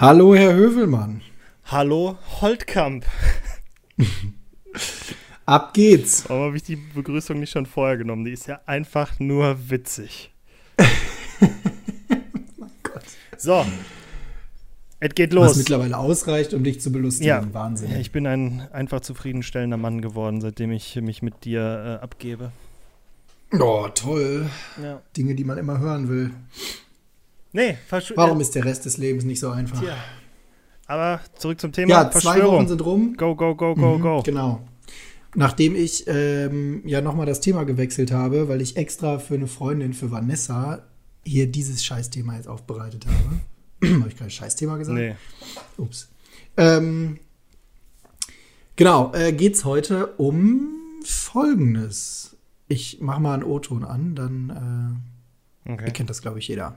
Hallo, Herr Hövelmann. Hallo, Holtkamp. Ab geht's. Warum habe ich die Begrüßung nicht schon vorher genommen? Die ist ja einfach nur witzig. mein Gott. So. Es geht los. Was mittlerweile ausreicht, um dich zu belustigen. Ja, Wahnsinn. Ich bin ein einfach zufriedenstellender Mann geworden, seitdem ich mich mit dir äh, abgebe. Oh, toll. Ja. Dinge, die man immer hören will. Nee, Warum ist der Rest des Lebens nicht so einfach? Tja. Aber zurück zum Thema. Ja, zwei Wochen sind rum. Go, go, go, go, mhm, go. Genau. Nachdem ich ähm, ja nochmal das Thema gewechselt habe, weil ich extra für eine Freundin, für Vanessa, hier dieses Scheißthema jetzt aufbereitet habe. habe ich kein Scheißthema gesagt? Nee. Ups. Ähm, genau, äh, geht es heute um Folgendes. Ich mache mal einen O-Ton an, dann äh, okay. erkennt das, glaube ich, jeder.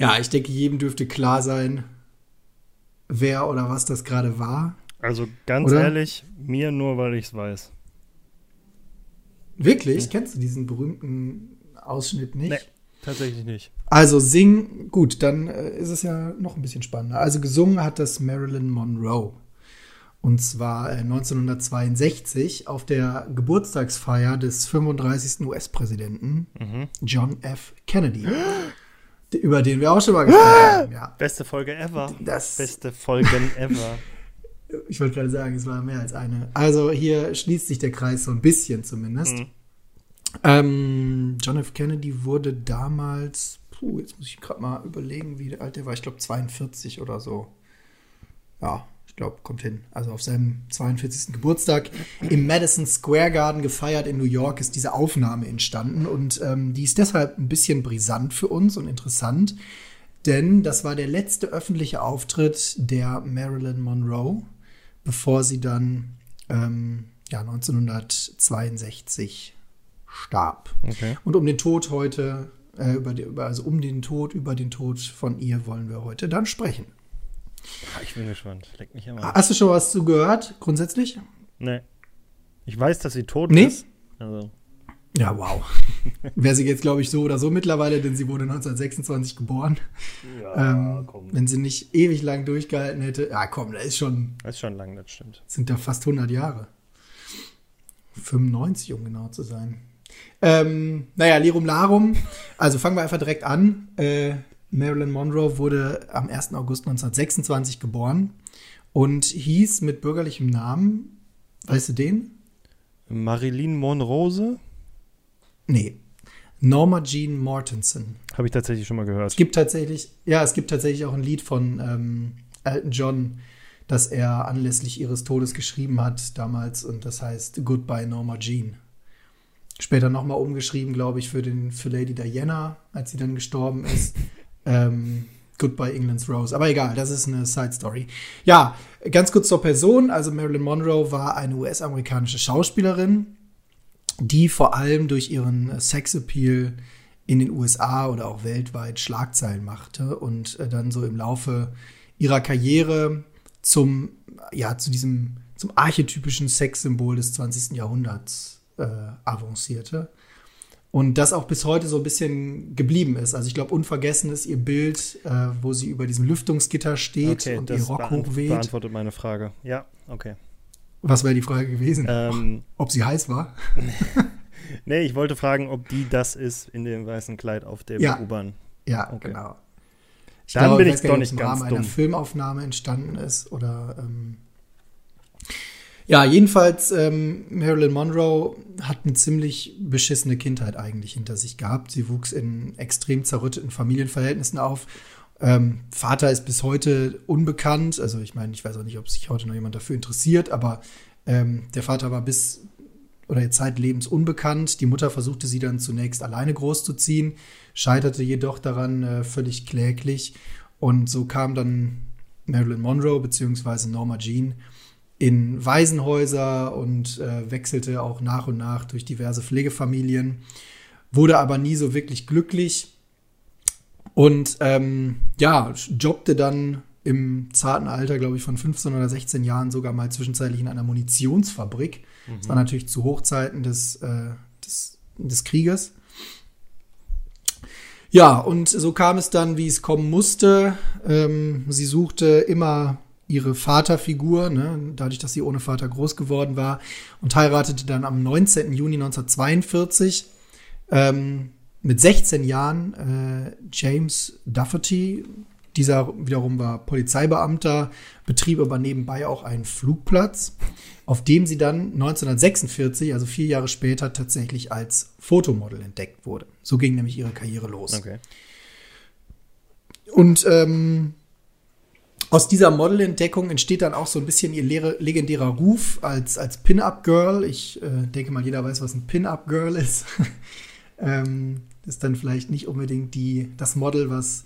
Ja, ich denke, jedem dürfte klar sein, wer oder was das gerade war. Also ganz oder? ehrlich, mir nur, weil ich es weiß. Wirklich? Ja. Kennst du diesen berühmten Ausschnitt nicht? Nee, tatsächlich nicht. Also Sing, gut, dann äh, ist es ja noch ein bisschen spannender. Also gesungen hat das Marilyn Monroe. Und zwar äh, 1962 auf der Geburtstagsfeier des 35. US-Präsidenten mhm. John F. Kennedy. über den wir auch schon mal gesprochen haben. Ja. Beste Folge ever. Das Beste Folgen ever. ich wollte gerade sagen, es war mehr als eine. Also hier schließt sich der Kreis so ein bisschen zumindest. Mhm. Ähm, John F. Kennedy wurde damals, puh, jetzt muss ich gerade mal überlegen, wie alt der war. Ich glaube 42 oder so. Ja, ich glaube, kommt hin. Also auf seinem 42. Geburtstag im Madison Square Garden gefeiert in New York ist diese Aufnahme entstanden und ähm, die ist deshalb ein bisschen brisant für uns und interessant, denn das war der letzte öffentliche Auftritt der Marilyn Monroe, bevor sie dann ähm, ja, 1962 starb. Okay. Und um den Tod heute, äh, über die, also um den Tod, über den Tod von ihr wollen wir heute dann sprechen. Ah, ich bin gespannt. Leck mich immer. Hast du schon was zu gehört, grundsätzlich? Nee. Ich weiß, dass sie tot nee? ist. Also. Ja, wow. Wäre sie jetzt, glaube ich, so oder so mittlerweile, denn sie wurde 1926 geboren. Ja, ähm, komm. Wenn sie nicht ewig lang durchgehalten hätte. Ja, komm, das ist schon. Das ist schon lang, das stimmt. Sind da fast 100 Jahre. 95, um genau zu sein. Ähm, naja, Lirum Larum. Also fangen wir einfach direkt an. Äh, Marilyn Monroe wurde am 1. August 1926 geboren und hieß mit bürgerlichem Namen, weißt du den? Marilyn Monrose? Nee. Norma Jean Mortensen. Habe ich tatsächlich schon mal gehört. Es gibt tatsächlich, ja, es gibt tatsächlich auch ein Lied von ähm, Elton John, das er anlässlich ihres Todes geschrieben hat damals und das heißt Goodbye Norma Jean. Später nochmal umgeschrieben, glaube ich, für, den, für Lady Diana, als sie dann gestorben ist. Ähm, Goodbye England's Rose. Aber egal, das ist eine Side Story. Ja, ganz kurz zur Person. Also Marilyn Monroe war eine US-amerikanische Schauspielerin, die vor allem durch ihren Sexappeal in den USA oder auch weltweit Schlagzeilen machte und äh, dann so im Laufe ihrer Karriere zum, ja, zu diesem, zum archetypischen Sexsymbol des 20. Jahrhunderts äh, avancierte. Und das auch bis heute so ein bisschen geblieben ist. Also ich glaube, unvergessen ist ihr Bild, äh, wo sie über diesem Lüftungsgitter steht okay, und ihr Rock beant hochweht. beantwortet meine Frage. Ja, okay. Was wäre die Frage gewesen? Ähm, ob sie heiß war? nee, ich wollte fragen, ob die das ist in dem weißen Kleid auf der ja. U-Bahn. Ja, okay. genau. Ich Dann glaube, bin ich doch nicht ganz Rahmen dumm. einer Filmaufnahme entstanden ist oder ähm, ja, jedenfalls, ähm, Marilyn Monroe hat eine ziemlich beschissene Kindheit eigentlich hinter sich gehabt. Sie wuchs in extrem zerrütteten Familienverhältnissen auf. Ähm, Vater ist bis heute unbekannt. Also ich meine, ich weiß auch nicht, ob sich heute noch jemand dafür interessiert, aber ähm, der Vater war bis oder zeitlebens unbekannt. Die Mutter versuchte sie dann zunächst alleine großzuziehen, scheiterte jedoch daran äh, völlig kläglich. Und so kam dann Marilyn Monroe bzw. Norma Jean in Waisenhäuser und äh, wechselte auch nach und nach durch diverse Pflegefamilien, wurde aber nie so wirklich glücklich und ähm, ja, jobbte dann im zarten Alter, glaube ich, von 15 oder 16 Jahren sogar mal zwischenzeitlich in einer Munitionsfabrik. Mhm. Das war natürlich zu Hochzeiten des, äh, des, des Krieges. Ja, und so kam es dann, wie es kommen musste. Ähm, sie suchte immer ihre Vaterfigur, ne, dadurch, dass sie ohne Vater groß geworden war, und heiratete dann am 19. Juni 1942 ähm, mit 16 Jahren äh, James Dufferty. Dieser wiederum war Polizeibeamter, betrieb aber nebenbei auch einen Flugplatz, auf dem sie dann 1946, also vier Jahre später, tatsächlich als Fotomodel entdeckt wurde. So ging nämlich ihre Karriere los. Okay. Und ähm, aus dieser Modelentdeckung entsteht dann auch so ein bisschen ihr legendärer Ruf als, als Pin-Up-Girl. Ich äh, denke mal, jeder weiß, was ein Pin-Up-Girl ist. ähm, ist dann vielleicht nicht unbedingt die, das Model, was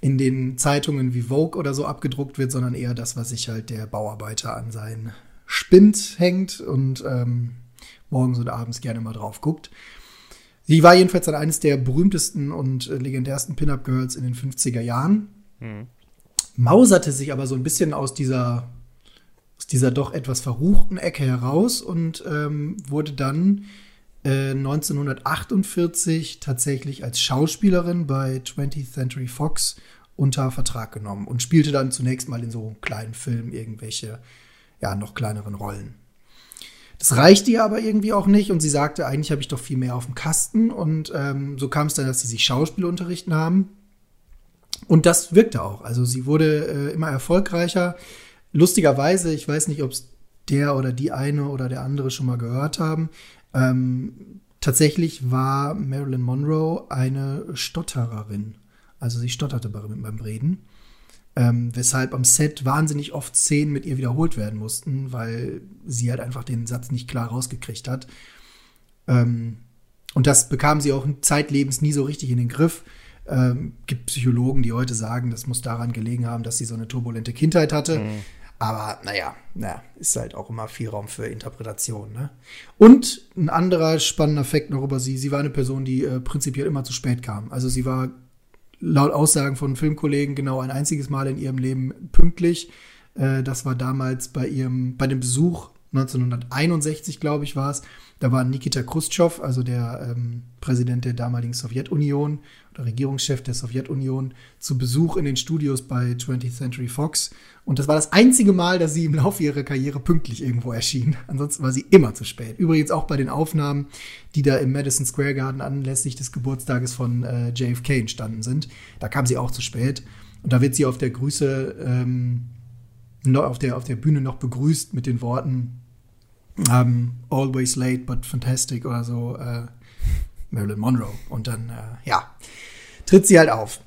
in den Zeitungen wie Vogue oder so abgedruckt wird, sondern eher das, was sich halt der Bauarbeiter an seinen Spind hängt und ähm, morgens oder abends gerne mal drauf guckt. Sie war jedenfalls dann eines der berühmtesten und äh, legendärsten Pin-Up-Girls in den 50er Jahren. Mhm. Mauserte sich aber so ein bisschen aus dieser, aus dieser doch etwas verruchten Ecke heraus und ähm, wurde dann 1948 äh, tatsächlich als Schauspielerin bei 20th Century Fox unter Vertrag genommen und spielte dann zunächst mal in so kleinen Filmen irgendwelche, ja, noch kleineren Rollen. Das reichte ihr aber irgendwie auch nicht und sie sagte, eigentlich habe ich doch viel mehr auf dem Kasten und ähm, so kam es dann, dass sie sich Schauspielunterricht nahm und das wirkte auch. Also sie wurde äh, immer erfolgreicher. Lustigerweise, ich weiß nicht, ob es der oder die eine oder der andere schon mal gehört haben. Ähm, tatsächlich war Marilyn Monroe eine Stottererin. Also sie stotterte beim, Reden. Ähm, weshalb am Set wahnsinnig oft Szenen mit ihr wiederholt werden mussten, weil sie halt einfach den Satz nicht klar rausgekriegt hat. Ähm, und das bekam sie auch zeitlebens nie so richtig in den Griff. Ähm, gibt Psychologen, die heute sagen, das muss daran gelegen haben, dass sie so eine turbulente Kindheit hatte. Mhm. Aber naja, naja, ist halt auch immer viel Raum für Interpretation. Ne? Und ein anderer spannender Fakt noch über sie, sie war eine Person, die äh, prinzipiell immer zu spät kam. Also sie war laut Aussagen von Filmkollegen genau ein einziges Mal in ihrem Leben pünktlich. Äh, das war damals bei ihrem, bei dem Besuch 1961, glaube ich, war es. Da war Nikita Khrushchev, also der ähm, Präsident der damaligen Sowjetunion oder Regierungschef der Sowjetunion, zu Besuch in den Studios bei 20th Century Fox. Und das war das einzige Mal, dass sie im Laufe ihrer Karriere pünktlich irgendwo erschien. Ansonsten war sie immer zu spät. Übrigens auch bei den Aufnahmen, die da im Madison Square Garden anlässlich des Geburtstages von äh, JFK entstanden sind. Da kam sie auch zu spät. Und da wird sie auf der Grüße, ähm, auf, der, auf der Bühne noch begrüßt mit den Worten, ähm, Always Late but Fantastic oder so, äh, Marilyn Monroe. Und dann, äh, ja, tritt sie halt auf.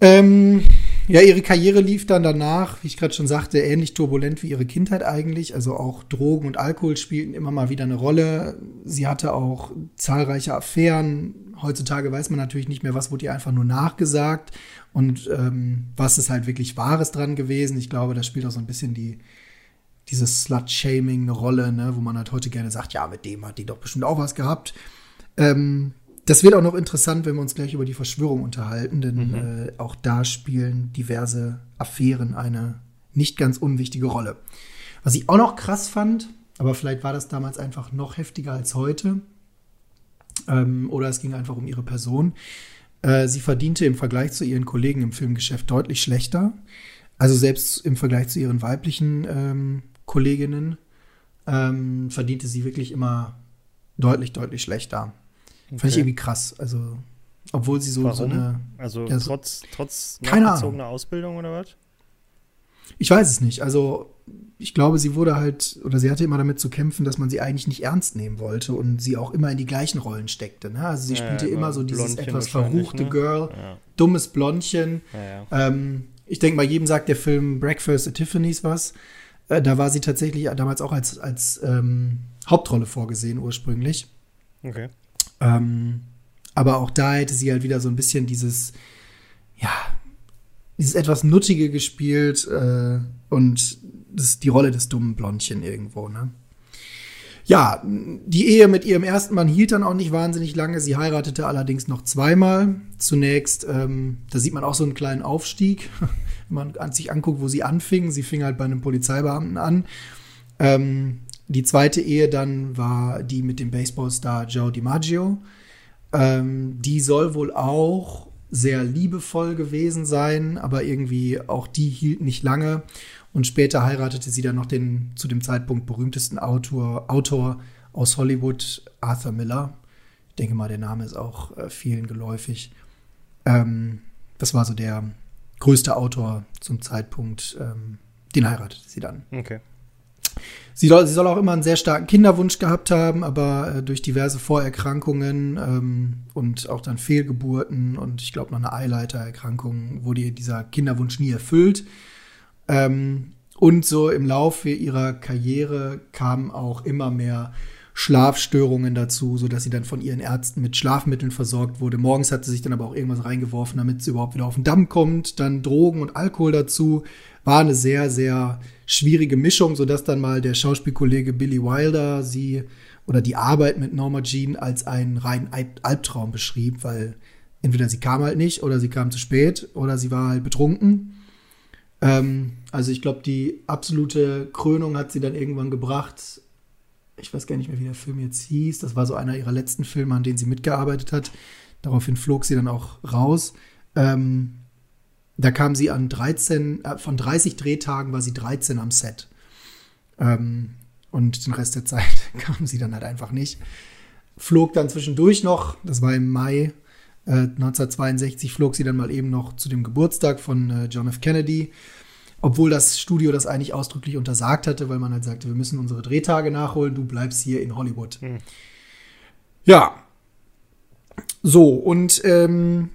Ähm, ja, ihre Karriere lief dann danach, wie ich gerade schon sagte, ähnlich turbulent wie ihre Kindheit eigentlich. Also auch Drogen und Alkohol spielten immer mal wieder eine Rolle. Sie hatte auch zahlreiche Affären. Heutzutage weiß man natürlich nicht mehr, was wurde ihr einfach nur nachgesagt und ähm, was ist halt wirklich Wahres dran gewesen. Ich glaube, das spielt auch so ein bisschen die, dieses Slut-Shaming eine Rolle, ne, wo man halt heute gerne sagt, ja, mit dem hat die doch bestimmt auch was gehabt. Ähm, das wird auch noch interessant, wenn wir uns gleich über die Verschwörung unterhalten, denn mhm. äh, auch da spielen diverse Affären eine nicht ganz unwichtige Rolle. Was ich auch noch krass fand, aber vielleicht war das damals einfach noch heftiger als heute, ähm, oder es ging einfach um ihre Person. Äh, sie verdiente im Vergleich zu ihren Kollegen im Filmgeschäft deutlich schlechter. Also selbst im Vergleich zu ihren weiblichen ähm, Kolleginnen ähm, verdiente sie wirklich immer deutlich, deutlich schlechter. Okay. Fand ich irgendwie krass. Also, obwohl sie so, Warum? so eine. Also ja, trotz, trotz nachgezogener Ausbildung oder was? Ich weiß es nicht. Also, ich glaube, sie wurde halt, oder sie hatte immer damit zu kämpfen, dass man sie eigentlich nicht ernst nehmen wollte und sie auch immer in die gleichen Rollen steckte. Ne? Also, sie ja, spielte immer so dieses Blondchen etwas verruchte ne? Girl, ja. dummes Blondchen. Ähm, ich denke mal, jedem sagt der Film Breakfast at Tiffany's was. Äh, da war sie tatsächlich damals auch als, als ähm, Hauptrolle vorgesehen ursprünglich. Okay. Ähm, aber auch da hätte sie halt wieder so ein bisschen dieses, ja, dieses etwas Nuttige gespielt äh, und das ist die Rolle des dummen Blondchen irgendwo, ne? Ja, die Ehe mit ihrem ersten Mann hielt dann auch nicht wahnsinnig lange. Sie heiratete allerdings noch zweimal. Zunächst, ähm, da sieht man auch so einen kleinen Aufstieg, wenn man sich anguckt, wo sie anfing. Sie fing halt bei einem Polizeibeamten an. Ähm, die zweite Ehe dann war die mit dem Baseballstar Joe DiMaggio. Ähm, die soll wohl auch sehr liebevoll gewesen sein, aber irgendwie auch die hielt nicht lange. Und später heiratete sie dann noch den zu dem Zeitpunkt berühmtesten Autor, Autor aus Hollywood, Arthur Miller. Ich denke mal, der Name ist auch äh, vielen geläufig. Ähm, das war so der größte Autor zum Zeitpunkt. Ähm, den heiratete sie dann. Okay. Sie soll, sie soll auch immer einen sehr starken Kinderwunsch gehabt haben, aber äh, durch diverse Vorerkrankungen ähm, und auch dann Fehlgeburten und ich glaube noch eine Eileitererkrankung wurde ihr dieser Kinderwunsch nie erfüllt. Ähm, und so im Laufe ihrer Karriere kamen auch immer mehr Schlafstörungen dazu, sodass sie dann von ihren Ärzten mit Schlafmitteln versorgt wurde. Morgens hat sie sich dann aber auch irgendwas reingeworfen, damit sie überhaupt wieder auf den Damm kommt. Dann Drogen und Alkohol dazu. War eine sehr, sehr schwierige Mischung, sodass dann mal der Schauspielkollege Billy Wilder sie oder die Arbeit mit Norma Jean als einen reinen Albtraum beschrieb, weil entweder sie kam halt nicht oder sie kam zu spät oder sie war halt betrunken. Ähm, also ich glaube, die absolute Krönung hat sie dann irgendwann gebracht. Ich weiß gar nicht mehr, wie der Film jetzt hieß. Das war so einer ihrer letzten Filme, an denen sie mitgearbeitet hat. Daraufhin flog sie dann auch raus. Ähm, da kam sie an 13, äh, von 30 Drehtagen war sie 13 am Set. Ähm, und den Rest der Zeit kam sie dann halt einfach nicht. Flog dann zwischendurch noch, das war im Mai 1962 äh, flog sie dann mal eben noch zu dem Geburtstag von äh, John F. Kennedy, obwohl das Studio das eigentlich ausdrücklich untersagt hatte, weil man halt sagte, wir müssen unsere Drehtage nachholen, du bleibst hier in Hollywood. Mhm. Ja. So, und ähm,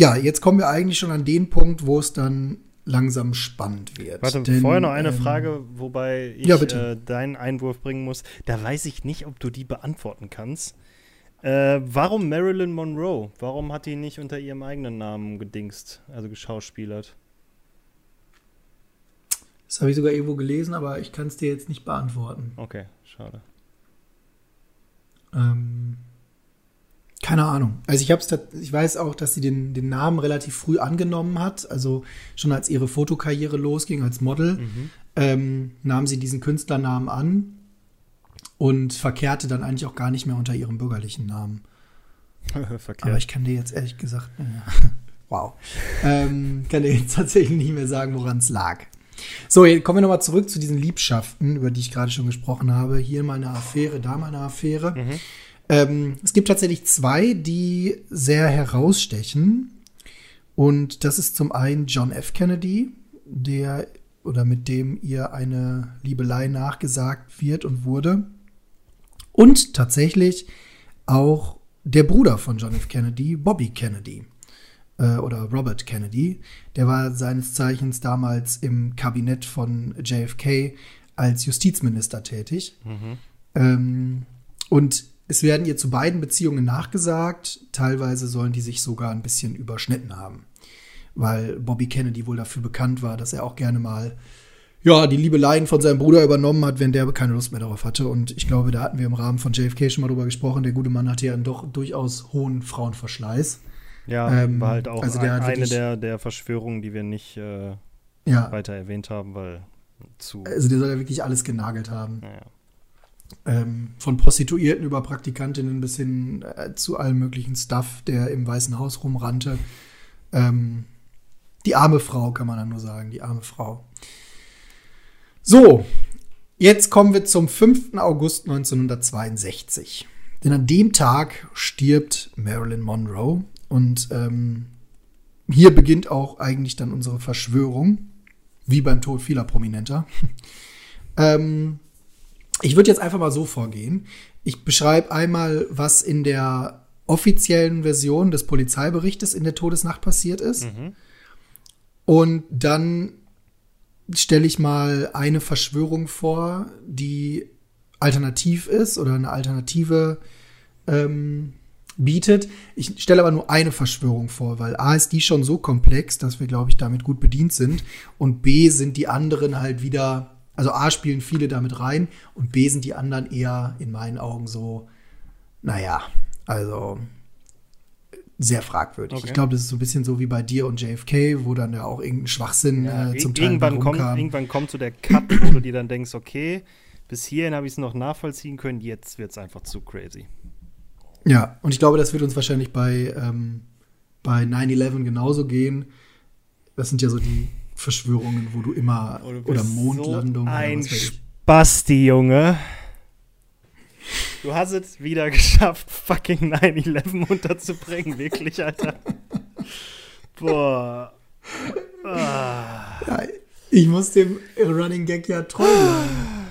ja, jetzt kommen wir eigentlich schon an den Punkt, wo es dann langsam spannend wird. Warte, Denn, vorher noch eine ähm, Frage, wobei ich ja, äh, deinen Einwurf bringen muss. Da weiß ich nicht, ob du die beantworten kannst. Äh, warum Marilyn Monroe? Warum hat die nicht unter ihrem eigenen Namen gedingst, also geschauspielert? Das habe ich sogar irgendwo gelesen, aber ich kann es dir jetzt nicht beantworten. Okay, schade. Ähm, keine Ahnung. Also ich hab's, ich weiß auch, dass sie den, den Namen relativ früh angenommen hat. Also schon als ihre Fotokarriere losging als Model, mhm. ähm, nahm sie diesen Künstlernamen an und verkehrte dann eigentlich auch gar nicht mehr unter ihrem bürgerlichen Namen. Aber ich kann dir jetzt ehrlich gesagt, ja, wow, ähm, kann dir jetzt tatsächlich nicht mehr sagen, woran es lag. So, jetzt kommen wir nochmal zurück zu diesen Liebschaften, über die ich gerade schon gesprochen habe. Hier mal eine Affäre, da mal eine Affäre. Mhm. Ähm, es gibt tatsächlich zwei, die sehr herausstechen. Und das ist zum einen John F. Kennedy, der oder mit dem ihr eine Liebelei nachgesagt wird und wurde. Und tatsächlich auch der Bruder von John F. Kennedy, Bobby Kennedy äh, oder Robert Kennedy, der war seines Zeichens damals im Kabinett von JFK als Justizminister tätig. Mhm. Ähm, und es werden ihr zu beiden Beziehungen nachgesagt. Teilweise sollen die sich sogar ein bisschen überschnitten haben, weil Bobby Kennedy wohl dafür bekannt war, dass er auch gerne mal ja, die Liebeleien von seinem Bruder übernommen hat, wenn der keine Lust mehr darauf hatte. Und ich glaube, da hatten wir im Rahmen von JFK schon mal drüber gesprochen. Der gute Mann hatte ja einen doch durchaus hohen Frauenverschleiß. Ja, ähm, war halt auch also ein, eine der, der Verschwörungen, die wir nicht äh, ja. weiter erwähnt haben, weil zu. Also der soll ja wirklich alles genagelt haben. Ja. Ähm, von Prostituierten über Praktikantinnen bis hin äh, zu allem möglichen Stuff, der im Weißen Haus rumrannte. Ähm, die arme Frau, kann man dann nur sagen, die arme Frau. So, jetzt kommen wir zum 5. August 1962. Denn an dem Tag stirbt Marilyn Monroe und ähm, hier beginnt auch eigentlich dann unsere Verschwörung, wie beim Tod vieler Prominenter. ähm, ich würde jetzt einfach mal so vorgehen. Ich beschreibe einmal, was in der offiziellen Version des Polizeiberichtes in der Todesnacht passiert ist. Mhm. Und dann stelle ich mal eine Verschwörung vor, die alternativ ist oder eine alternative ähm, bietet. Ich stelle aber nur eine Verschwörung vor, weil A ist die schon so komplex, dass wir, glaube ich, damit gut bedient sind. Und B sind die anderen halt wieder, also A spielen viele damit rein und B sind die anderen eher in meinen Augen so, naja, also sehr fragwürdig. Okay. Ich glaube, das ist so ein bisschen so wie bei dir und JFK, wo dann ja auch irgendein Schwachsinn ja, äh, zum Teil irgendwann kommt, irgendwann kommt so der Cut, wo du dir dann denkst, okay, bis hierhin habe ich es noch nachvollziehen können, jetzt wird es einfach zu crazy. Ja, und ich glaube, das wird uns wahrscheinlich bei, ähm, bei 9-11 genauso gehen. Das sind ja so die Verschwörungen, wo du immer oh, oder Mondlandung. So ein Spasti, Junge. Du hast es wieder geschafft, fucking 9-11 unterzubringen, wirklich, Alter. Boah. Ah. Ja, ich muss dem Running Gag ja treu bleiben.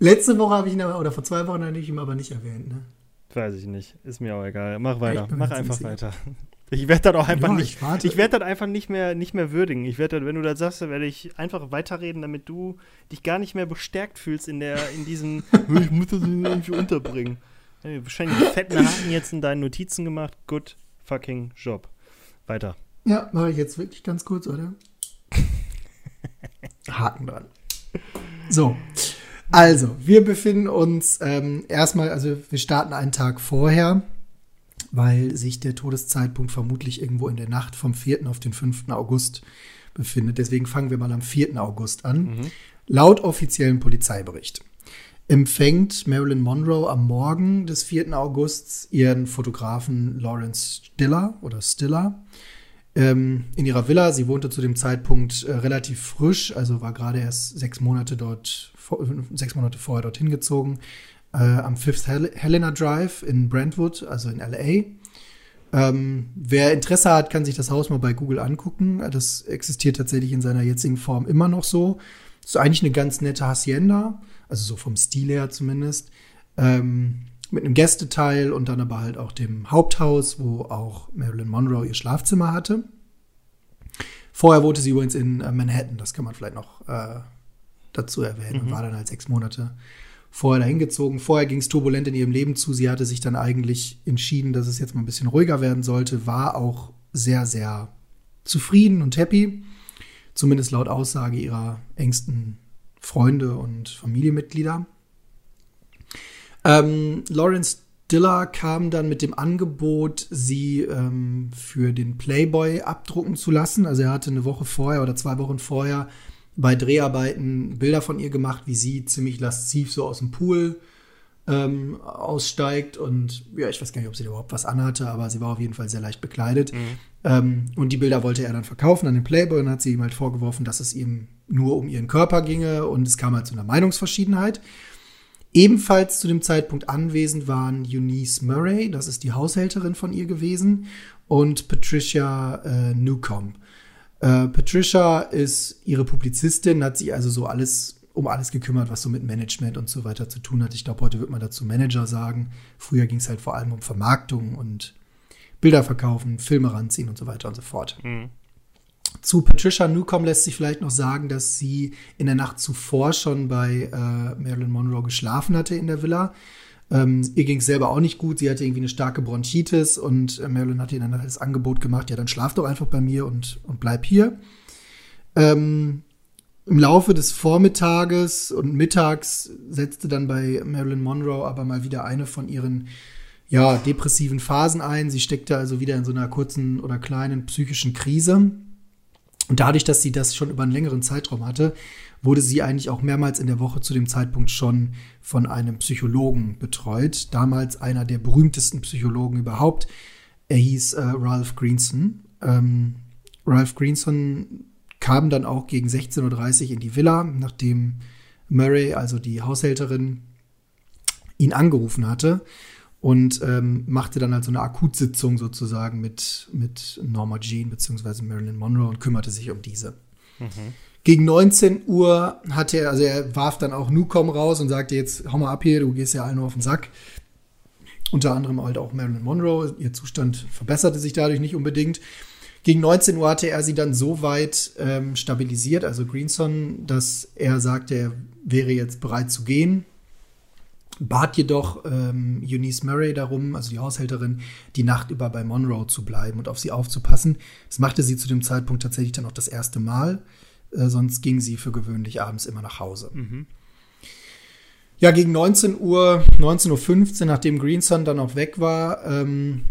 Letzte Woche habe ich ihn aber, oder vor zwei Wochen habe ich ihn aber nicht erwähnt, ne? Weiß ich nicht. Ist mir auch egal. Mach weiter. Mach einfach weiter. Ich werde dann auch einfach ja, nicht. Ich, ich werde dann einfach nicht mehr, nicht mehr würdigen. Ich werde dann, wenn du das sagst, werde ich einfach weiterreden, damit du dich gar nicht mehr bestärkt fühlst in der, in diesem, ich muss das irgendwie unterbringen. Ja, wahrscheinlich fetten Haken jetzt in deinen Notizen gemacht. Good fucking Job. Weiter. Ja, mache ich jetzt wirklich ganz kurz, oder? Haken dran. So. Also, wir befinden uns ähm, erstmal, also wir starten einen Tag vorher weil sich der Todeszeitpunkt vermutlich irgendwo in der Nacht vom 4. auf den 5. August befindet. Deswegen fangen wir mal am 4. August an. Mhm. Laut offiziellen Polizeibericht empfängt Marilyn Monroe am Morgen des 4. Augusts ihren Fotografen Lawrence Stiller oder Stiller ähm, in ihrer Villa. Sie wohnte zu dem Zeitpunkt äh, relativ frisch, also war gerade erst sechs Monate dort, sechs Monate vorher dorthin gezogen, äh, am Fifth Hel Helena Drive in Brentwood, also in LA. Ähm, wer Interesse hat, kann sich das Haus mal bei Google angucken. Das existiert tatsächlich in seiner jetzigen Form immer noch so. Ist eigentlich eine ganz nette Hacienda, also so vom Stil her zumindest. Ähm, mit einem Gästeteil und dann aber halt auch dem Haupthaus, wo auch Marilyn Monroe ihr Schlafzimmer hatte. Vorher wohnte sie übrigens in äh, Manhattan, das kann man vielleicht noch äh, dazu erwähnen, mhm. und war dann halt sechs Monate vorher dahin gezogen. Vorher ging es turbulent in ihrem Leben zu. Sie hatte sich dann eigentlich entschieden, dass es jetzt mal ein bisschen ruhiger werden sollte, war auch sehr, sehr zufrieden und happy. Zumindest laut Aussage ihrer engsten Freunde und Familienmitglieder. Ähm, Lawrence Diller kam dann mit dem Angebot, sie ähm, für den Playboy abdrucken zu lassen. Also er hatte eine Woche vorher oder zwei Wochen vorher bei Dreharbeiten Bilder von ihr gemacht, wie sie ziemlich lasziv so aus dem Pool ähm, aussteigt. Und ja, ich weiß gar nicht, ob sie da überhaupt was anhatte, aber sie war auf jeden Fall sehr leicht bekleidet. Mhm. Ähm, und die Bilder wollte er dann verkaufen an den Playboy und hat sie ihm halt vorgeworfen, dass es ihm nur um ihren Körper ginge und es kam halt zu einer Meinungsverschiedenheit. Ebenfalls zu dem Zeitpunkt anwesend waren Eunice Murray, das ist die Haushälterin von ihr gewesen, und Patricia äh, Newcomb. Äh, Patricia ist ihre Publizistin, hat sich also so alles um alles gekümmert, was so mit Management und so weiter zu tun hat. Ich glaube, heute wird man dazu Manager sagen. Früher ging es halt vor allem um Vermarktung und Bilder verkaufen, Filme ranziehen und so weiter und so fort. Mhm. Zu Patricia Newcomb lässt sich vielleicht noch sagen, dass sie in der Nacht zuvor schon bei äh, Marilyn Monroe geschlafen hatte in der Villa. Ähm, ihr ging es selber auch nicht gut. Sie hatte irgendwie eine starke Bronchitis und äh, Marilyn hat ihr dann das Angebot gemacht, ja, dann schlaf doch einfach bei mir und, und bleib hier. Ähm, Im Laufe des Vormittages und Mittags setzte dann bei Marilyn Monroe aber mal wieder eine von ihren ja, depressiven Phasen ein. Sie steckte also wieder in so einer kurzen oder kleinen psychischen Krise. Und dadurch, dass sie das schon über einen längeren Zeitraum hatte, wurde sie eigentlich auch mehrmals in der Woche zu dem Zeitpunkt schon von einem Psychologen betreut. Damals einer der berühmtesten Psychologen überhaupt. Er hieß äh, Ralph Greenson. Ähm, Ralph Greenson kam dann auch gegen 16.30 Uhr in die Villa, nachdem Murray, also die Haushälterin, ihn angerufen hatte und ähm, machte dann also eine Akutsitzung sozusagen mit, mit Norma Jean bzw. Marilyn Monroe und kümmerte sich um diese. Mhm. Gegen 19 Uhr hatte er, also er warf dann auch Newcom raus und sagte, jetzt hau mal ab hier, du gehst ja allen nur auf den Sack. Unter anderem halt auch Marilyn Monroe. Ihr Zustand verbesserte sich dadurch nicht unbedingt. Gegen 19 Uhr hatte er sie dann so weit ähm, stabilisiert, also Greenson, dass er sagte, er wäre jetzt bereit zu gehen. bat jedoch ähm, Eunice Murray darum, also die Haushälterin, die Nacht über bei Monroe zu bleiben und auf sie aufzupassen. Das machte sie zu dem Zeitpunkt tatsächlich dann auch das erste Mal. Äh, sonst ging sie für gewöhnlich abends immer nach Hause. Mhm. Ja, gegen 19 Uhr, 19.15 Uhr, nachdem Greenson dann auch weg war, ähm,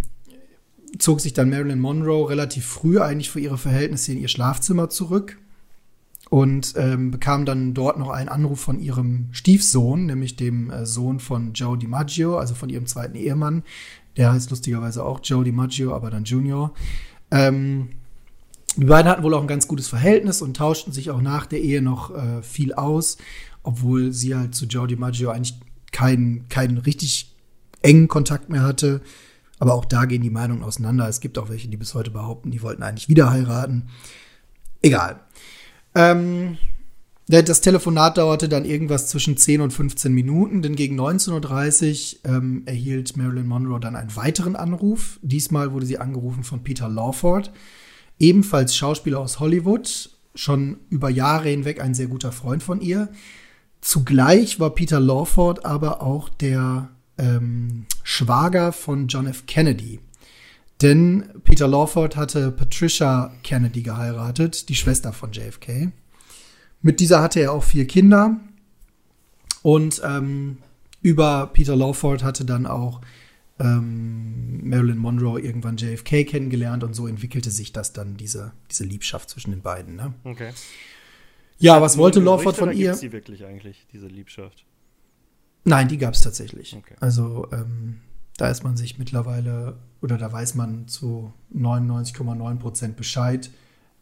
zog sich dann Marilyn Monroe relativ früh eigentlich für ihre Verhältnisse in ihr Schlafzimmer zurück und ähm, bekam dann dort noch einen Anruf von ihrem Stiefsohn, nämlich dem äh, Sohn von Joe DiMaggio, also von ihrem zweiten Ehemann. Der heißt lustigerweise auch Joe DiMaggio, aber dann Junior. Ähm, die beiden hatten wohl auch ein ganz gutes Verhältnis und tauschten sich auch nach der Ehe noch äh, viel aus, obwohl sie halt zu Joe DiMaggio eigentlich keinen, keinen richtig engen Kontakt mehr hatte. Aber auch da gehen die Meinungen auseinander. Es gibt auch welche, die bis heute behaupten, die wollten eigentlich wieder heiraten. Egal. Ähm, das Telefonat dauerte dann irgendwas zwischen 10 und 15 Minuten, denn gegen 19.30 Uhr ähm, erhielt Marilyn Monroe dann einen weiteren Anruf. Diesmal wurde sie angerufen von Peter Lawford, ebenfalls Schauspieler aus Hollywood, schon über Jahre hinweg ein sehr guter Freund von ihr. Zugleich war Peter Lawford aber auch der ähm, Schwager von John F. Kennedy. Denn Peter Lawford hatte Patricia Kennedy geheiratet, die Schwester von JFK. Mit dieser hatte er auch vier Kinder. Und ähm, über Peter Lawford hatte dann auch ähm, Marilyn Monroe irgendwann JFK kennengelernt und so entwickelte sich das dann, diese, diese Liebschaft zwischen den beiden. Ne? Okay. Ja, was wollte Lawford von ihr? Gibt sie wirklich eigentlich, diese Liebschaft? Nein, die gab es tatsächlich. Okay. Also ähm, da ist man sich mittlerweile oder da weiß man zu 99,9 Prozent Bescheid,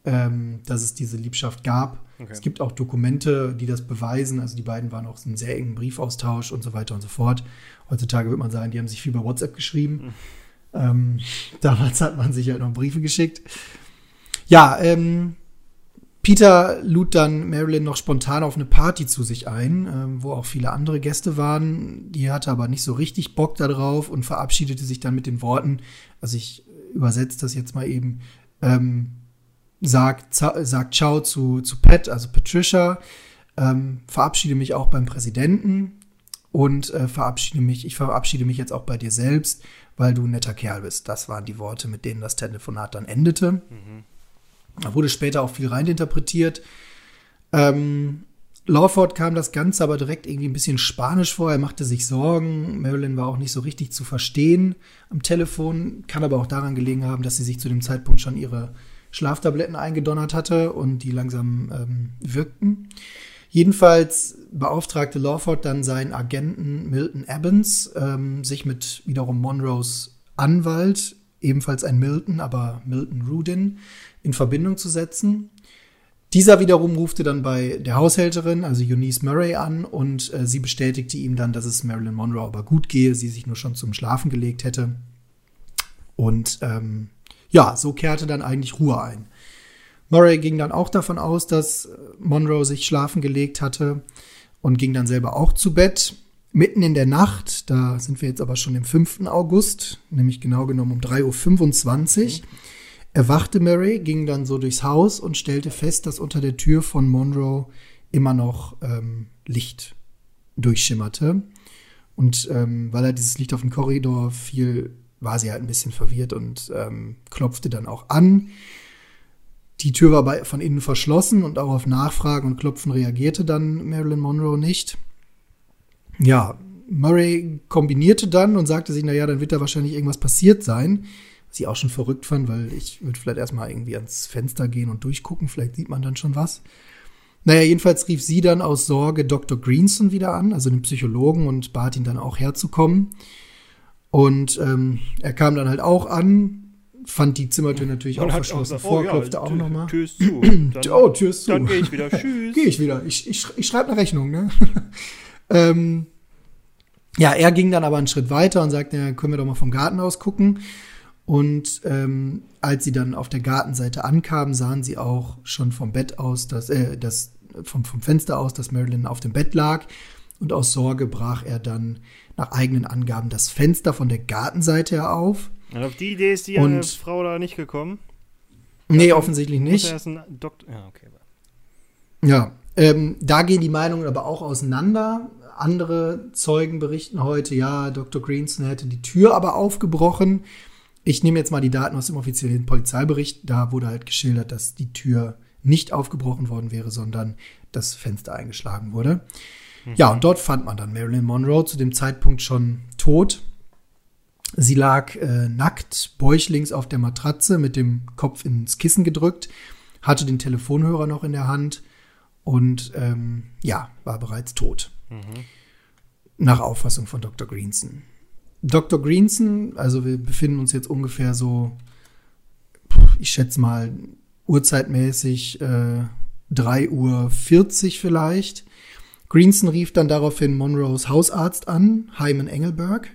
ähm, dass es diese Liebschaft gab. Okay. Es gibt auch Dokumente, die das beweisen. Also die beiden waren auch in einem sehr engen Briefaustausch und so weiter und so fort. Heutzutage wird man sagen, die haben sich viel bei WhatsApp geschrieben. Mhm. Ähm, damals hat man sich halt noch Briefe geschickt. Ja, ähm, Peter lud dann Marilyn noch spontan auf eine Party zu sich ein, ähm, wo auch viele andere Gäste waren. Die hatte aber nicht so richtig Bock darauf und verabschiedete sich dann mit den Worten, also ich übersetze das jetzt mal eben, ähm, sagt, sagt Ciao zu, zu Pat, also Patricia, ähm, verabschiede mich auch beim Präsidenten und äh, verabschiede mich, ich verabschiede mich jetzt auch bei dir selbst, weil du ein netter Kerl bist. Das waren die Worte, mit denen das Telefonat dann endete. Mhm. Da wurde später auch viel reininterpretiert. Ähm, Lawford kam das Ganze aber direkt irgendwie ein bisschen spanisch vor. Er machte sich Sorgen. Marilyn war auch nicht so richtig zu verstehen am Telefon. Kann aber auch daran gelegen haben, dass sie sich zu dem Zeitpunkt schon ihre Schlaftabletten eingedonnert hatte und die langsam ähm, wirkten. Jedenfalls beauftragte Lawford dann seinen Agenten Milton Evans, ähm, sich mit wiederum Monroes Anwalt, ebenfalls ein Milton, aber Milton Rudin, in Verbindung zu setzen. Dieser wiederum rufte dann bei der Haushälterin, also Eunice Murray, an und äh, sie bestätigte ihm dann, dass es Marilyn Monroe aber gut gehe, sie sich nur schon zum Schlafen gelegt hätte. Und ähm, ja, so kehrte dann eigentlich Ruhe ein. Murray ging dann auch davon aus, dass Monroe sich schlafen gelegt hatte und ging dann selber auch zu Bett. Mitten in der Nacht, da sind wir jetzt aber schon im 5. August, nämlich genau genommen um 3.25 Uhr, erwachte Mary, ging dann so durchs Haus und stellte fest, dass unter der Tür von Monroe immer noch ähm, Licht durchschimmerte. Und ähm, weil er dieses Licht auf den Korridor fiel, war sie halt ein bisschen verwirrt und ähm, klopfte dann auch an. Die Tür war bei, von innen verschlossen und auch auf Nachfragen und Klopfen reagierte dann Marilyn Monroe nicht. Ja, Murray kombinierte dann und sagte sich, naja, dann wird da wahrscheinlich irgendwas passiert sein sie auch schon verrückt fand, weil ich würde vielleicht erstmal irgendwie ans Fenster gehen und durchgucken, vielleicht sieht man dann schon was. Naja, jedenfalls rief sie dann aus Sorge Dr. Greenson wieder an, also den Psychologen, und bat ihn dann auch herzukommen. Und ähm, er kam dann halt auch an, fand die Zimmertür natürlich auch verschlossen vor, oh, ja, auch nochmal. Tür ist zu. Dann, oh, Tür ist zu. Dann gehe ich wieder. Tschüss. gehe ich wieder. Ich, ich, ich schreibe eine Rechnung, ne? ähm, ja, er ging dann aber einen Schritt weiter und sagte, ja, können wir doch mal vom Garten aus gucken. Und ähm, als sie dann auf der Gartenseite ankamen, sahen sie auch schon vom Bett aus, dass, äh, das, vom, vom Fenster aus, dass Marilyn auf dem Bett lag. Und aus Sorge brach er dann nach eigenen Angaben das Fenster von der Gartenseite her auf. Und auf die Idee ist die und, Frau da nicht gekommen? Nee, also, offensichtlich nicht. Erst ein Doktor ja, okay. Ja, ähm, da gehen die Meinungen aber auch auseinander. andere Zeugen berichten heute, ja, Dr. Greenson hätte die Tür aber aufgebrochen. Ich nehme jetzt mal die Daten aus dem offiziellen Polizeibericht. Da wurde halt geschildert, dass die Tür nicht aufgebrochen worden wäre, sondern das Fenster eingeschlagen wurde. Mhm. Ja, und dort fand man dann Marilyn Monroe zu dem Zeitpunkt schon tot. Sie lag äh, nackt, bäuchlings auf der Matratze mit dem Kopf ins Kissen gedrückt, hatte den Telefonhörer noch in der Hand und ähm, ja, war bereits tot. Mhm. Nach Auffassung von Dr. Greenson. Dr. Greenson, also wir befinden uns jetzt ungefähr so, ich schätze mal, urzeitmäßig äh, 3 Uhr 40 vielleicht. Greenson rief dann daraufhin Monroes Hausarzt an, Hyman Engelberg.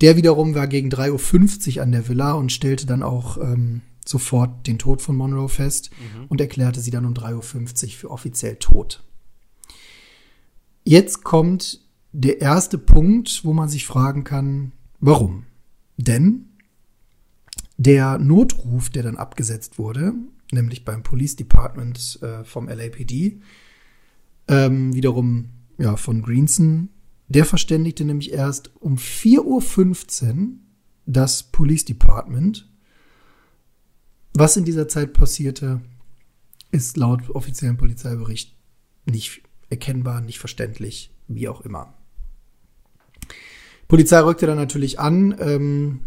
Der wiederum war gegen 3.50 Uhr an der Villa und stellte dann auch ähm, sofort den Tod von Monroe fest mhm. und erklärte sie dann um 3.50 Uhr für offiziell tot. Jetzt kommt der erste Punkt, wo man sich fragen kann, warum? Denn der Notruf, der dann abgesetzt wurde, nämlich beim Police Department äh, vom LAPD, ähm, wiederum ja, von Greenson, der verständigte nämlich erst um 4.15 Uhr das Police Department was in dieser Zeit passierte, ist laut offiziellen Polizeibericht nicht erkennbar, nicht verständlich, wie auch immer. Polizei rückte dann natürlich an. Ähm,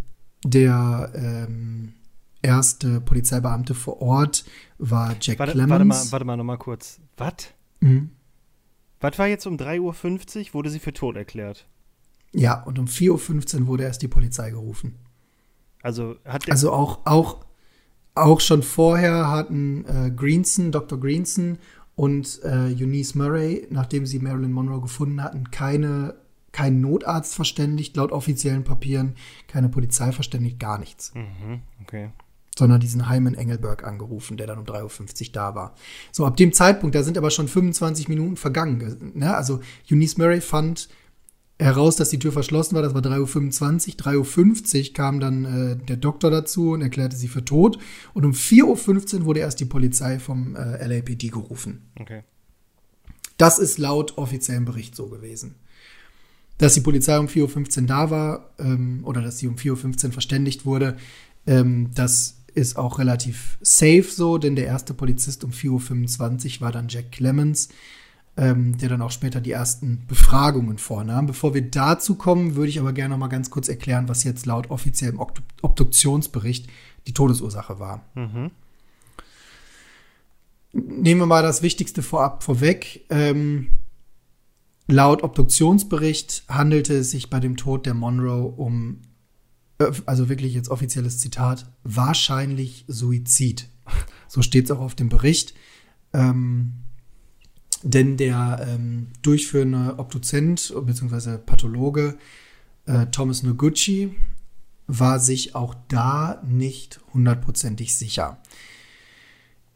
der ähm, erste Polizeibeamte vor Ort war Jack warte, Clemens. Warte mal, warte mal nochmal kurz. Was? Mhm. Was war jetzt um 3.50 Uhr, wurde sie für tot erklärt? Ja, und um 4.15 Uhr wurde erst die Polizei gerufen. Also hat Also auch, auch, auch schon vorher hatten äh, Greenson, Dr. Greenson und äh, Eunice Murray, nachdem sie Marilyn Monroe gefunden hatten, keine, keinen Notarzt verständigt, laut offiziellen Papieren, keine Polizei verständigt, gar nichts. Mhm, okay. Sondern diesen Hyman Engelberg angerufen, der dann um 3.50 Uhr da war. So, ab dem Zeitpunkt, da sind aber schon 25 Minuten vergangen. Ne? Also Eunice Murray fand heraus, dass die Tür verschlossen war. Das war 3.25 Uhr. 3.50 Uhr kam dann äh, der Doktor dazu und erklärte sie für tot. Und um 4.15 Uhr wurde erst die Polizei vom äh, LAPD gerufen. Okay. Das ist laut offiziellem Bericht so gewesen. Dass die Polizei um 4.15 Uhr da war ähm, oder dass sie um 4.15 Uhr verständigt wurde, ähm, das ist auch relativ safe so, denn der erste Polizist um 4.25 Uhr war dann Jack Clemens ähm, der dann auch später die ersten Befragungen vornahm. Bevor wir dazu kommen, würde ich aber gerne noch mal ganz kurz erklären, was jetzt laut offiziellem Obduktionsbericht die Todesursache war. Mhm. Nehmen wir mal das Wichtigste vorab vorweg. Ähm, laut Obduktionsbericht handelte es sich bei dem Tod der Monroe um, also wirklich jetzt offizielles Zitat, wahrscheinlich Suizid. So steht es auch auf dem Bericht. Ähm, denn der ähm, durchführende Obduzent bzw. Pathologe äh, Thomas Noguchi war sich auch da nicht hundertprozentig sicher.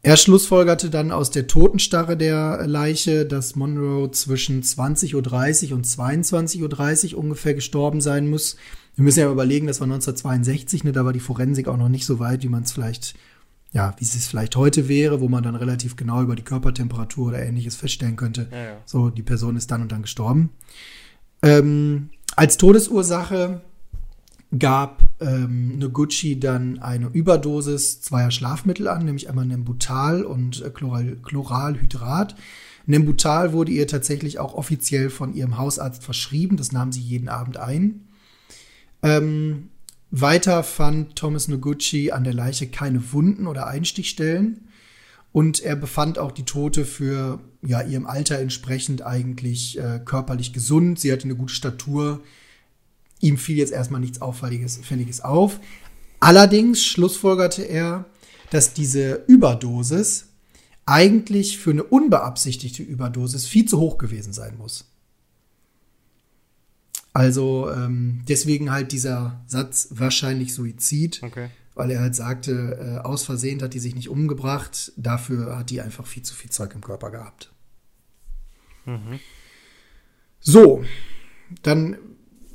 Er schlussfolgerte dann aus der Totenstarre der Leiche, dass Monroe zwischen 20.30 Uhr und 22.30 Uhr ungefähr gestorben sein muss. Wir müssen ja überlegen, das war 1962, ne, da war die Forensik auch noch nicht so weit, wie man es vielleicht ja, wie es vielleicht heute wäre, wo man dann relativ genau über die Körpertemperatur oder ähnliches feststellen könnte. Ja, ja. So, die Person ist dann und dann gestorben. Ähm, als Todesursache gab ähm, Noguchi dann eine Überdosis zweier Schlafmittel an, nämlich einmal Nembutal und äh, Chloral Chloralhydrat. Nembutal wurde ihr tatsächlich auch offiziell von ihrem Hausarzt verschrieben, das nahm sie jeden Abend ein. Ähm, weiter fand Thomas Noguchi an der Leiche keine Wunden oder Einstichstellen. Und er befand auch die Tote für ja, ihrem Alter entsprechend eigentlich äh, körperlich gesund. Sie hatte eine gute Statur. Ihm fiel jetzt erstmal nichts Auffälliges Fälliges auf. Allerdings schlussfolgerte er, dass diese Überdosis eigentlich für eine unbeabsichtigte Überdosis viel zu hoch gewesen sein muss. Also ähm, deswegen halt dieser Satz wahrscheinlich Suizid, okay. weil er halt sagte, äh, aus Versehen hat die sich nicht umgebracht, dafür hat die einfach viel zu viel Zeug im Körper gehabt. Mhm. So, dann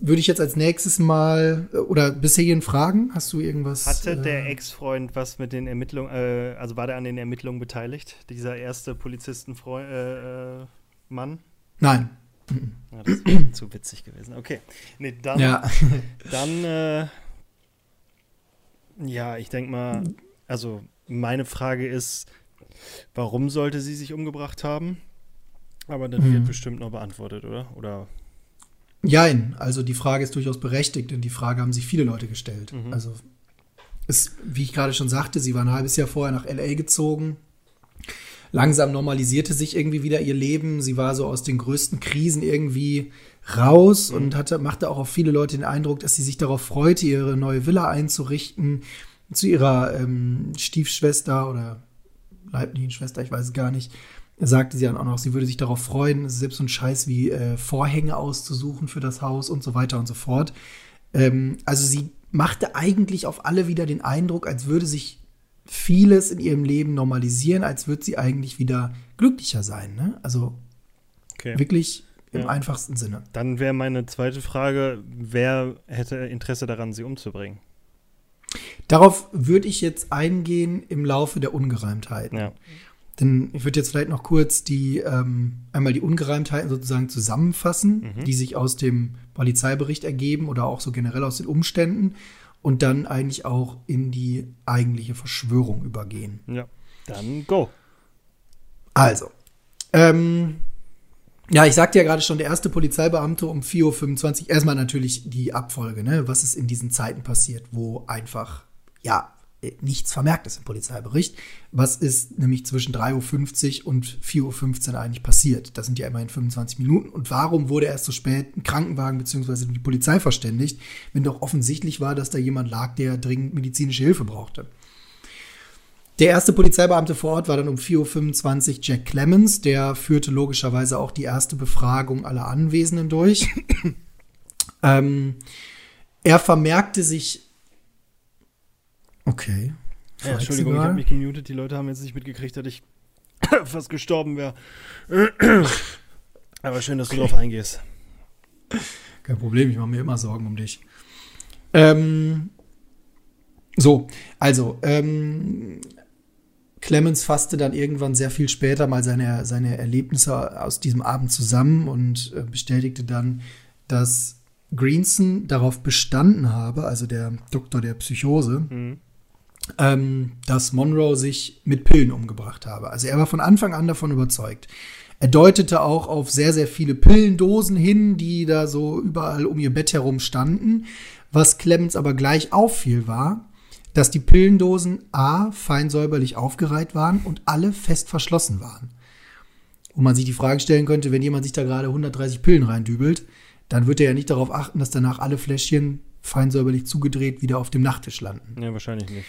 würde ich jetzt als nächstes mal äh, oder bisher fragen, hast du irgendwas? Hatte äh, der Ex-Freund was mit den Ermittlungen, äh, also war der an den Ermittlungen beteiligt, dieser erste Polizistenmann? Äh, Nein. Ja, das wäre zu witzig gewesen. Okay. Nee, dann, Ja. dann äh, ja, ich denke mal, also meine Frage ist, warum sollte sie sich umgebracht haben? Aber das wird Mhm. bestimmt noch beantwortet, oder? Oder Jein, also die Frage ist durchaus berechtigt, denn die Frage haben sich viele Leute gestellt. Mhm. Also, es, wie ich gerade schon sagte, sie war ein halbes Jahr vorher nach LA gezogen. Langsam normalisierte sich irgendwie wieder ihr Leben. Sie war so aus den größten Krisen irgendwie raus Mhm. und hatte, machte auch auf viele Leute den Eindruck, dass sie sich darauf freute, ihre neue Villa einzurichten. Zu ihrer ähm, Stiefschwester oder Leiblinienschwester, ich weiß es gar nicht, sagte sie dann auch noch, sie würde sich darauf freuen, selbst so ein Scheiß wie äh, Vorhänge auszusuchen für das Haus und so weiter und so fort. Ähm, also sie machte eigentlich auf alle wieder den Eindruck, als würde sich vieles in ihrem Leben normalisieren, als würde sie eigentlich wieder glücklicher sein. Ne? Also okay. wirklich im Ja. einfachsten Sinne. Dann wäre meine zweite Frage, wer hätte Interesse daran, sie umzubringen? Darauf würde ich jetzt eingehen im Laufe der Ungereimtheiten. Ja. Denn ich würde jetzt vielleicht noch kurz die ähm, einmal die Ungereimtheiten sozusagen zusammenfassen, Mhm. die sich aus dem Polizeibericht ergeben oder auch so generell aus den Umständen und dann eigentlich auch in die eigentliche Verschwörung übergehen. Ja. Dann go. Also, ähm, ja, ich sagte ja gerade schon, der erste Polizeibeamte um 4.25 Uhr, erstmal natürlich die Abfolge, ne, was ist in diesen Zeiten passiert, wo einfach, ja, nichts vermerkt ist im Polizeibericht. Was ist nämlich zwischen 3.50 Uhr und 4.15 Uhr eigentlich passiert? Das sind ja immerhin 25 Minuten. Und warum wurde erst so spät ein Krankenwagen bzw. die Polizei verständigt, wenn doch offensichtlich war, dass da jemand lag, der dringend medizinische Hilfe brauchte? Der erste Polizeibeamte vor Ort war dann um 4.25 Uhr Jack Clemens. Der führte logischerweise auch die erste Befragung aller Anwesenden durch. ähm, er vermerkte sich. Okay. Ja, Entschuldigung, ich habe mich gemutet. Die Leute haben jetzt nicht mitgekriegt, dass ich fast gestorben wäre. Aber schön, dass du darauf eingehst. Kein Problem, ich mache mir immer Sorgen um dich. Ähm, so, also, ähm, Clemens fasste dann irgendwann sehr viel später mal seine, seine Erlebnisse aus diesem Abend zusammen und äh, bestätigte dann, dass Greenson darauf bestanden habe, also der Doktor der Psychose, Mhm. Ähm, dass Monroe sich mit Pillen umgebracht habe. Also er war von Anfang an davon überzeugt. Er deutete auch auf sehr, sehr viele Pillendosen hin, die da so überall um ihr Bett herum standen. Was Clemens aber gleich auffiel, war, dass die Pillendosen A fein säuberlich aufgereiht waren und alle fest verschlossen waren. Wo man sich die Frage stellen könnte, wenn jemand sich da gerade 130 Pillen reindübelt, dann wird er ja nicht darauf achten, dass danach alle Fläschchen fein säuberlich zugedreht wieder auf dem Nachttisch landen. Ja, wahrscheinlich nicht.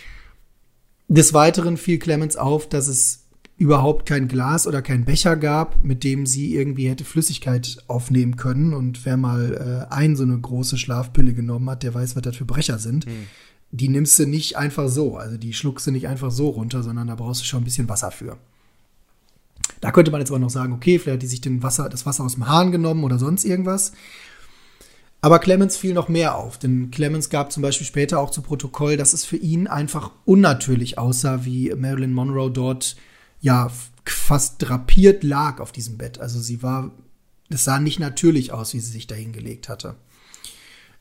Des Weiteren fiel Clemens auf, dass es überhaupt kein Glas oder kein Becher gab, mit dem sie irgendwie hätte Flüssigkeit aufnehmen können. Und wer mal äh, ein so eine große Schlafpille genommen hat, der weiß, was das für Brecher sind. Hm. Die nimmst du nicht einfach so. Also die schluckst du nicht einfach so runter, sondern da brauchst du schon ein bisschen Wasser für. Da könnte man jetzt aber noch sagen, okay, vielleicht hat die sich den Wasser, das Wasser aus dem Hahn genommen oder sonst irgendwas. Aber Clemens fiel noch mehr auf, denn Clemens gab zum Beispiel später auch zu Protokoll, dass es für ihn einfach unnatürlich aussah, wie Marilyn Monroe dort ja fast drapiert lag auf diesem Bett. Also sie war, es sah nicht natürlich aus, wie sie sich da hingelegt hatte.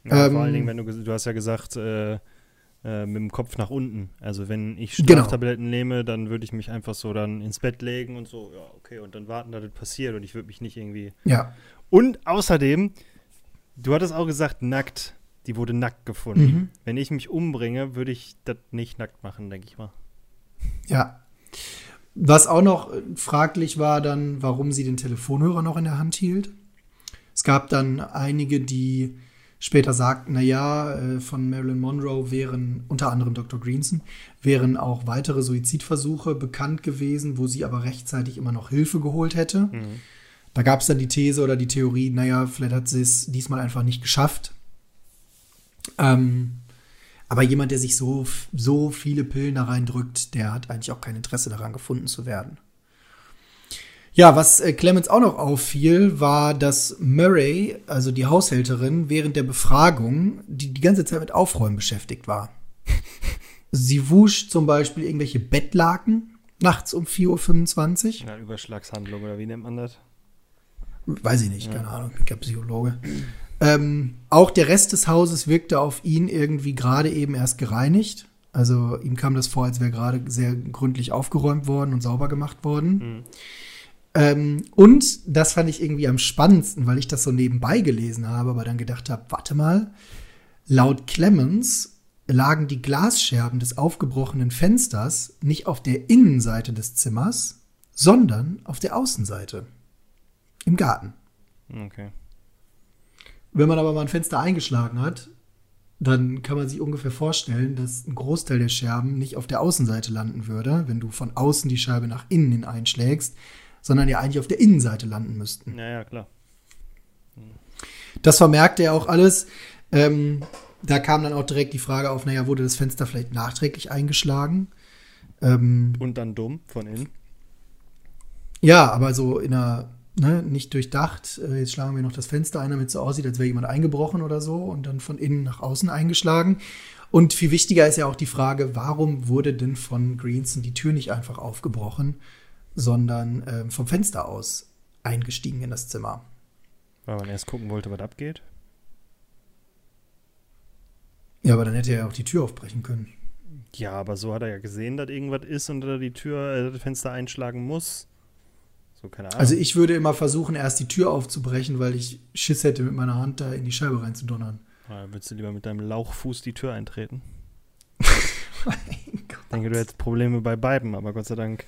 Ja, Ähm, vor allen Dingen, wenn du, du hast ja gesagt, äh, äh, mit dem Kopf nach unten. Also wenn ich Genau. Schlaftabletten nehme, dann würde ich mich einfach so dann ins Bett legen und so, ja, okay, und dann warten, dass das passiert und ich würde mich nicht irgendwie. Ja, Und außerdem, du hattest auch gesagt, nackt. Die wurde nackt gefunden. Mhm. Wenn ich mich umbringe, würde ich das nicht nackt machen, denke ich mal. ja. Was auch noch fraglich war dann, warum sie den Telefonhörer noch in der Hand hielt. Es gab dann einige, die später sagten, na ja, äh, von Marilyn Monroe wären unter anderem Dr. Greenson wären auch weitere Suizidversuche bekannt gewesen, wo sie aber rechtzeitig immer noch Hilfe geholt hätte. Mhm. Da gab es dann die These oder die Theorie, naja, vielleicht hat sie es diesmal einfach nicht geschafft. Ähm, aber jemand, der sich so, so viele Pillen da reindrückt, der hat eigentlich auch kein Interesse daran, gefunden zu werden. Ja, was äh, Clemens auch noch auffiel, war, dass Murray, also die Haushälterin, während der Befragung die, die ganze Zeit mit Aufräumen beschäftigt war. Sie wusch zum Beispiel irgendwelche Bettlaken nachts um 4.25 Uhr. Ja, Überschlagshandlung oder wie nennt man das? Weiß ich nicht, keine Ahnung, ich bin kein Psychologe. Ähm, auch der Rest des Hauses wirkte auf ihn irgendwie gerade eben erst gereinigt. Also ihm kam das vor, als wäre gerade sehr gründlich aufgeräumt worden und sauber gemacht worden. Mhm. Ähm, und das fand ich irgendwie am spannendsten, weil ich das so nebenbei gelesen habe, aber dann gedacht habe, warte mal, laut Clemens lagen die Glasscherben des aufgebrochenen Fensters nicht auf der Innenseite des Zimmers, sondern auf der Außenseite. Im Garten. Okay. Wenn man aber mal ein Fenster eingeschlagen hat, dann kann man sich ungefähr vorstellen, dass ein Großteil der Scherben nicht auf der Außenseite landen würde, wenn du von außen die Scheibe nach innen hin einschlägst, sondern ja eigentlich auf der Innenseite landen müssten. Ja, ja, klar. Das vermerkte er auch alles. Ähm, da kam dann auch direkt die Frage auf, naja, wurde das Fenster vielleicht nachträglich eingeschlagen? Ähm, Und dann dumm von innen? Ja, aber so in einer, ne, nicht durchdacht. Äh, jetzt schlagen wir noch das Fenster ein, damit es so aussieht, als wäre jemand eingebrochen oder so und dann von innen nach außen eingeschlagen. Und viel wichtiger ist ja auch die Frage, warum wurde denn von Greenson die Tür nicht einfach aufgebrochen, sondern äh, vom Fenster aus eingestiegen in das Zimmer? Weil man erst gucken wollte, was abgeht? Ja, aber dann hätte er ja auch die Tür aufbrechen können. Ja, aber so hat er ja gesehen, dass irgendwas ist und er die Tür, äh, das Fenster einschlagen muss. So, keine Ahnung. Also ich würde immer versuchen, erst die Tür aufzubrechen, weil ich Schiss hätte, mit meiner Hand da in die Scheibe reinzudonnern. Ja, würdest du lieber mit deinem Lauchfuß die Tür eintreten? mein Gott. Ich denke, du hättest Probleme bei beiden, aber Gott sei Dank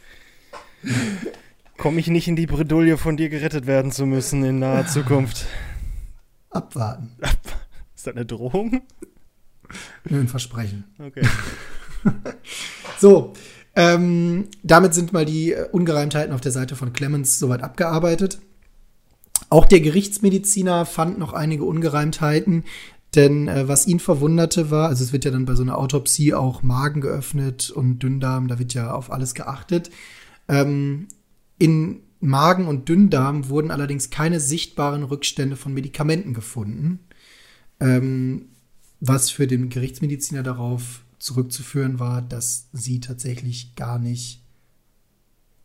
komme ich nicht in die Bredouille, von dir gerettet werden zu müssen in naher Zukunft. Abwarten. Ist das eine Drohung? Nö, ein Versprechen. Okay. so, ähm, damit sind mal die äh, Ungereimtheiten auf der Seite von Clemens soweit abgearbeitet. Auch der Gerichtsmediziner fand noch einige Ungereimtheiten, denn äh, was ihn verwunderte war, also es wird ja dann bei so einer Autopsie auch Magen geöffnet und Dünndarm, da wird ja auf alles geachtet. Ähm, in Magen und Dünndarm wurden allerdings keine sichtbaren Rückstände von Medikamenten gefunden. Ähm, was für den Gerichtsmediziner darauf zurückzuführen war, dass sie tatsächlich gar nicht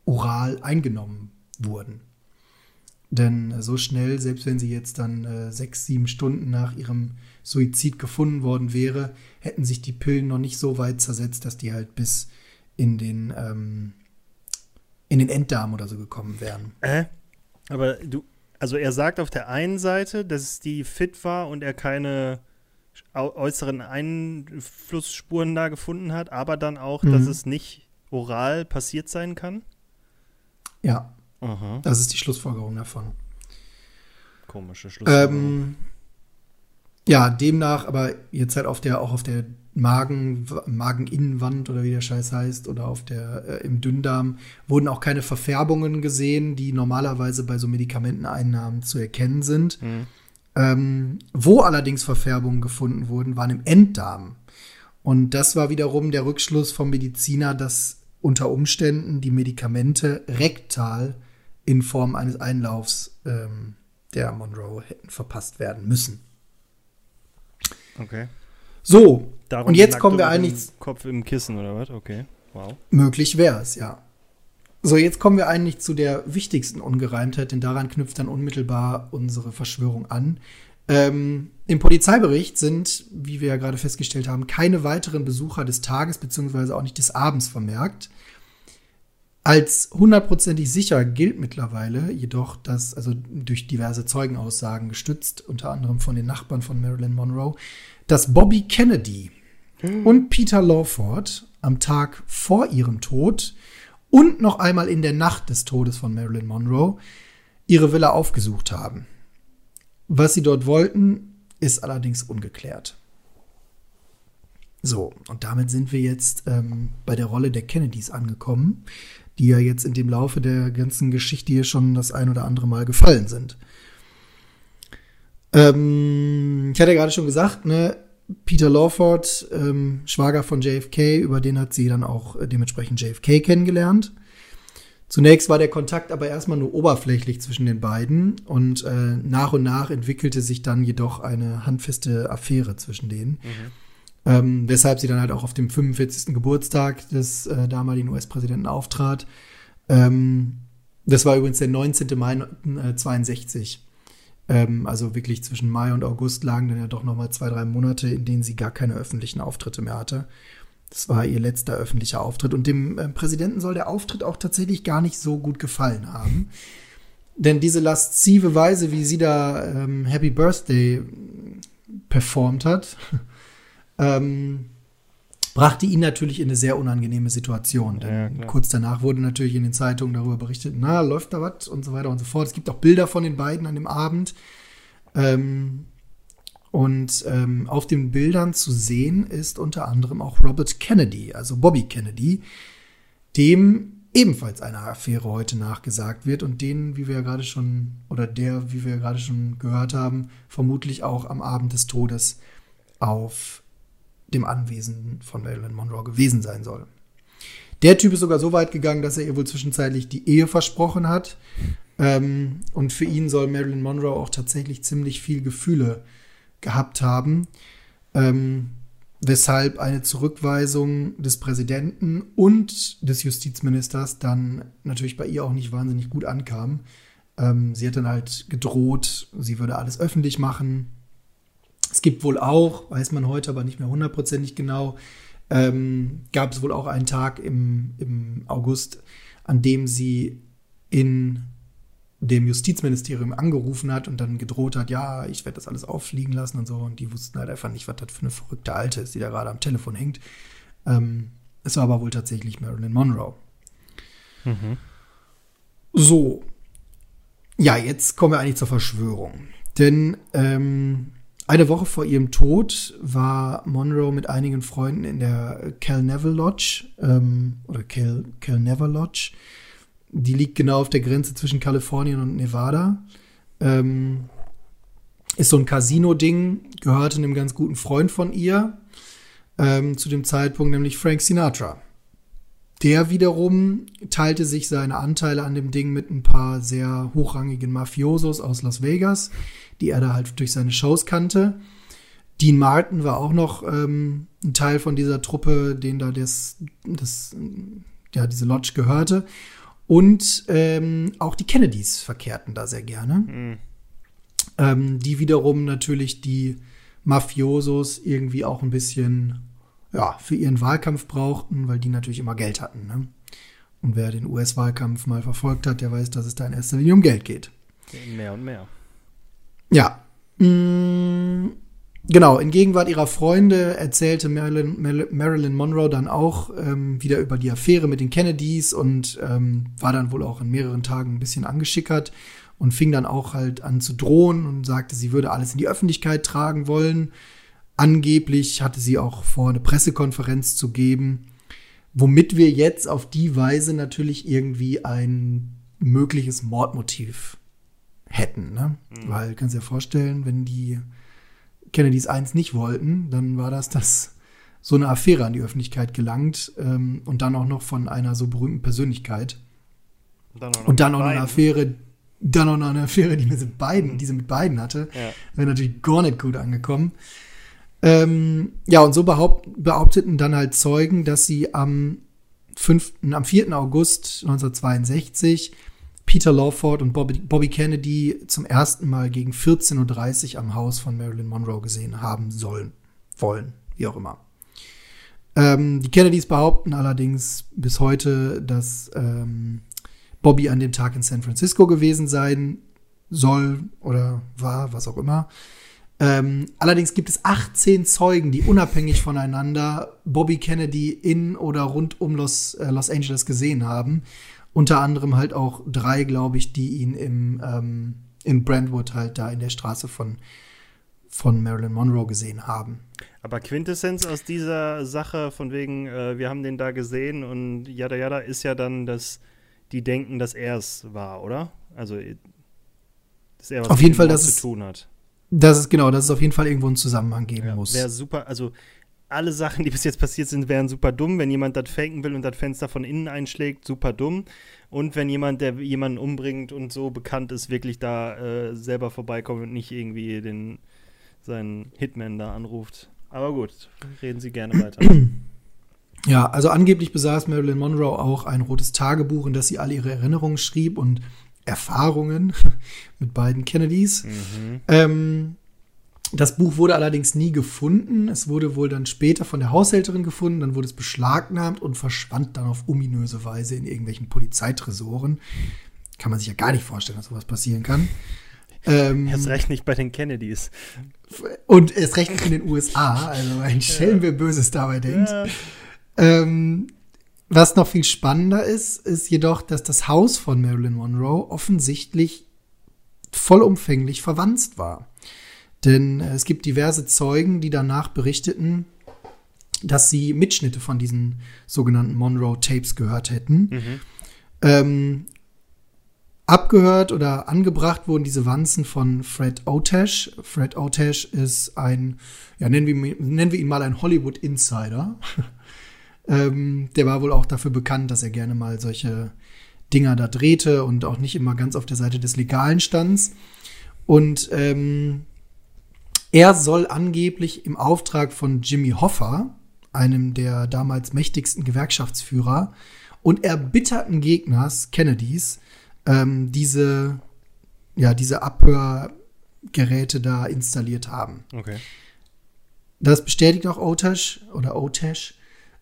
oral eingenommen wurden. Denn so schnell, selbst wenn sie jetzt dann äh, sechs, sieben Stunden nach ihrem Suizid gefunden worden wäre, hätten sich die Pillen noch nicht so weit zersetzt, dass die halt bis in den, ähm, in den Enddarm oder so gekommen wären. Äh? Aber du, also er sagt auf der einen Seite, dass die fit war und er keine äußeren Einflussspuren da gefunden hat, aber dann auch, mhm. dass es nicht oral passiert sein kann? Ja. Aha. Das ist die Schlussfolgerung davon. Komische Schlussfolgerung. Ähm, ja, demnach, aber jetzt halt auf der, auch auf der Magen, Mageninnenwand oder wie der Scheiß heißt, oder auf der, äh, im Dünndarm, wurden auch keine Verfärbungen gesehen, die normalerweise bei so Medikamenteneinnahmen zu erkennen sind. Mhm. Ähm, wo allerdings Verfärbungen gefunden wurden, waren im Enddarm. Und das war wiederum der Rückschluss vom Mediziner, dass unter Umständen die Medikamente rektal in Form eines Einlaufs ähm, der Monroe hätten verpasst werden müssen. Okay. So, Darum und jetzt kommen wir eigentlich. Kopf im Kissen oder was? Okay, wow. Möglich wäre es, ja. So, jetzt kommen wir eigentlich zu der wichtigsten Ungereimtheit, denn daran knüpft dann unmittelbar unsere Verschwörung an. Ähm, Im Polizeibericht sind, wie wir ja gerade festgestellt haben, keine weiteren Besucher des Tages bzw. auch nicht des Abends vermerkt. Als hundertprozentig sicher gilt mittlerweile jedoch, dass, also durch diverse Zeugenaussagen gestützt, unter anderem von den Nachbarn von Marilyn Monroe, dass Bobby Kennedy hm. und Peter Lawford am Tag vor ihrem Tod und noch einmal in der Nacht des Todes von Marilyn Monroe ihre Villa aufgesucht haben. Was sie dort wollten, ist allerdings ungeklärt. So, und damit sind wir jetzt ähm, bei der Rolle der Kennedys angekommen, die ja jetzt in dem Laufe der ganzen Geschichte hier schon das ein oder andere Mal gefallen sind. Ähm, ich hatte ja gerade schon gesagt, ne, Peter Lawford, ähm, Schwager von JFK, über den hat sie dann auch äh, dementsprechend JFK kennengelernt. Zunächst war der Kontakt aber erstmal nur oberflächlich zwischen den beiden und äh, nach und nach entwickelte sich dann jedoch eine handfeste Affäre zwischen denen. Mhm. Ähm, weshalb sie dann halt auch auf dem 45. Geburtstag des äh, damaligen US-Präsidenten auftrat. Ähm, Das war übrigens der 19. Mai 1962. Äh, ähm, also wirklich zwischen Mai und August lagen dann ja doch noch mal zwei, drei Monate, in denen sie gar keine öffentlichen Auftritte mehr hatte. Das war ihr letzter öffentlicher Auftritt. Und dem äh, Präsidenten soll der Auftritt auch tatsächlich gar nicht so gut gefallen haben. Denn diese laszive Weise, wie sie da ähm, Happy Birthday performt hat, ähm, brachte ihn natürlich in eine sehr unangenehme Situation. Denn ja, kurz danach wurde natürlich in den Zeitungen darüber berichtet, na, läuft da was und so weiter und so fort. Es gibt auch Bilder von den beiden an dem Abend. Ähm, und ähm, auf den Bildern zu sehen ist unter anderem auch Robert Kennedy, also Bobby Kennedy, dem ebenfalls eine Affäre heute nachgesagt wird und den, wie wir ja gerade schon, oder der, wie wir ja gerade schon gehört haben, vermutlich auch am Abend des Todes auf dem Anwesen von Marilyn Monroe gewesen sein soll. Der Typ ist sogar so weit gegangen, dass er ihr wohl zwischenzeitlich die Ehe versprochen hat. Ähm, und für ihn soll Marilyn Monroe auch tatsächlich ziemlich viel Gefühle gehabt haben. Ähm, weshalb eine Zurückweisung des Präsidenten und des Justizministers dann natürlich bei ihr auch nicht wahnsinnig gut ankam. Ähm, sie hat dann halt gedroht, sie würde alles öffentlich machen, es gibt wohl auch, weiß man heute aber nicht mehr hundertprozentig genau, ähm, gab es wohl auch einen Tag im, im August, an dem sie in dem Justizministerium angerufen hat und dann gedroht hat, ja, ich werde das alles auffliegen lassen und so. Und die wussten halt einfach nicht, was das für eine verrückte Alte ist, die da gerade am Telefon hängt. Ähm, es war aber wohl tatsächlich Marilyn Monroe. Mhm. So. Ja, jetzt kommen wir eigentlich zur Verschwörung. Denn ähm, eine Woche vor ihrem Tod war Monroe mit einigen Freunden in der Cal Neville Lodge ähm, oder Cal, Cal Never Lodge. Die liegt genau auf der Grenze zwischen Kalifornien und Nevada. Ähm, ist so ein Casino-Ding, gehörte einem ganz guten Freund von ihr ähm, zu dem Zeitpunkt, nämlich Frank Sinatra. Der wiederum teilte sich seine Anteile an dem Ding mit ein paar sehr hochrangigen Mafiosos aus Las Vegas, die er da halt durch seine Shows kannte. Dean Martin war auch noch ähm, ein Teil von dieser Truppe, den da das, das ja, diese Lodge gehörte. Und ähm, auch die Kennedys verkehrten da sehr gerne. Mhm. Ähm, die wiederum natürlich die Mafiosos irgendwie auch ein bisschen ja, für ihren Wahlkampf brauchten, weil die natürlich immer Geld hatten. Ne? Und wer den US-Wahlkampf mal verfolgt hat, der weiß, dass es da in erster Linie um Geld geht. Mehr und mehr. Ja. Mm, genau, in Gegenwart ihrer Freunde erzählte Marilyn, Marilyn Monroe dann auch ähm, wieder über die Affäre mit den Kennedys und ähm, war dann wohl auch in mehreren Tagen ein bisschen angeschickert und fing dann auch halt an zu drohen und sagte, sie würde alles in die Öffentlichkeit tragen wollen. Angeblich hatte sie auch vor, eine Pressekonferenz zu geben, womit wir jetzt auf die Weise natürlich irgendwie ein mögliches Mordmotiv hätten. Ne? Mhm. Weil, kannst du dir vorstellen, wenn die Kennedys eins nicht wollten, dann war das, dass so eine Affäre an die Öffentlichkeit gelangt ähm, und dann auch noch von einer so berühmten Persönlichkeit. Und dann, und dann auch noch eine Affäre, dann auch noch eine Affäre, die mit beiden, die sie mit beiden hatte, ja. wäre natürlich gar nicht gut angekommen. Ähm, ja, und so behaupt, behaupteten dann halt Zeugen, dass sie am 5., am 4. August 1962 Peter Lawford und Bobby, Bobby Kennedy zum ersten Mal gegen 14.30 Uhr am Haus von Marilyn Monroe gesehen haben sollen, wollen, wie auch immer. Ähm, die Kennedys behaupten allerdings bis heute, dass ähm, Bobby an dem Tag in San Francisco gewesen sein soll oder war, was auch immer. Ähm, allerdings gibt es 18 Zeugen, die unabhängig voneinander Bobby Kennedy in oder rund um Los, äh, Los Angeles gesehen haben. Unter anderem halt auch drei, glaube ich, die ihn im, ähm, in Brentwood halt da in der Straße von, von Marilyn Monroe gesehen haben. Aber Quintessenz aus dieser Sache, von wegen, äh, wir haben den da gesehen und yada yada, ist ja dann, dass die denken, dass er es war, oder? Also, dass er was Auf jeden Fall, dass zu tun hat. Das ist genau, dass es auf jeden Fall irgendwo einen Zusammenhang geben ja, muss. Wäre super, also alle Sachen, die bis jetzt passiert sind, wären super dumm. Wenn jemand das faken will und das Fenster von innen einschlägt, super dumm. Und wenn jemand, der jemanden umbringt und so bekannt ist, wirklich da äh, selber vorbeikommt und nicht irgendwie den, seinen Hitman da anruft. Aber gut, reden Sie gerne weiter. Ja, also angeblich besaß Marilyn Monroe auch ein rotes Tagebuch, in das sie alle ihre Erinnerungen schrieb und Erfahrungen mit beiden Kennedys. Mhm. Ähm, das Buch wurde allerdings nie gefunden. Es wurde wohl dann später von der Haushälterin gefunden, dann wurde es beschlagnahmt und verschwand dann auf ominöse Weise in irgendwelchen Polizeitresoren. Kann man sich ja gar nicht vorstellen, dass sowas passieren kann. Ähm, erst recht nicht bei den Kennedys. Und erst recht nicht in den USA. Also ein Schelm, wer Böses dabei denkt. Ja. Ähm, was noch viel spannender ist, ist jedoch, dass das Haus von Marilyn Monroe offensichtlich vollumfänglich verwandt war. Denn äh, es gibt diverse Zeugen, die danach berichteten, dass sie Mitschnitte von diesen sogenannten Monroe-Tapes gehört hätten. Mhm. Ähm, abgehört oder angebracht wurden diese Wanzen von Fred Otash. Fred Otash ist ein, ja, nennen wir, nennen wir ihn mal ein Hollywood-Insider. ähm, der war wohl auch dafür bekannt, dass er gerne mal solche Dinger da drehte und auch nicht immer ganz auf der Seite des Legalen stand. Und ähm, er soll angeblich im Auftrag von Jimmy Hoffa, einem der damals mächtigsten Gewerkschaftsführer und erbitterten Gegners Kennedys, ähm, diese, ja, diese Abhörgeräte da installiert haben. Okay. Das bestätigt auch Otash oder Otash,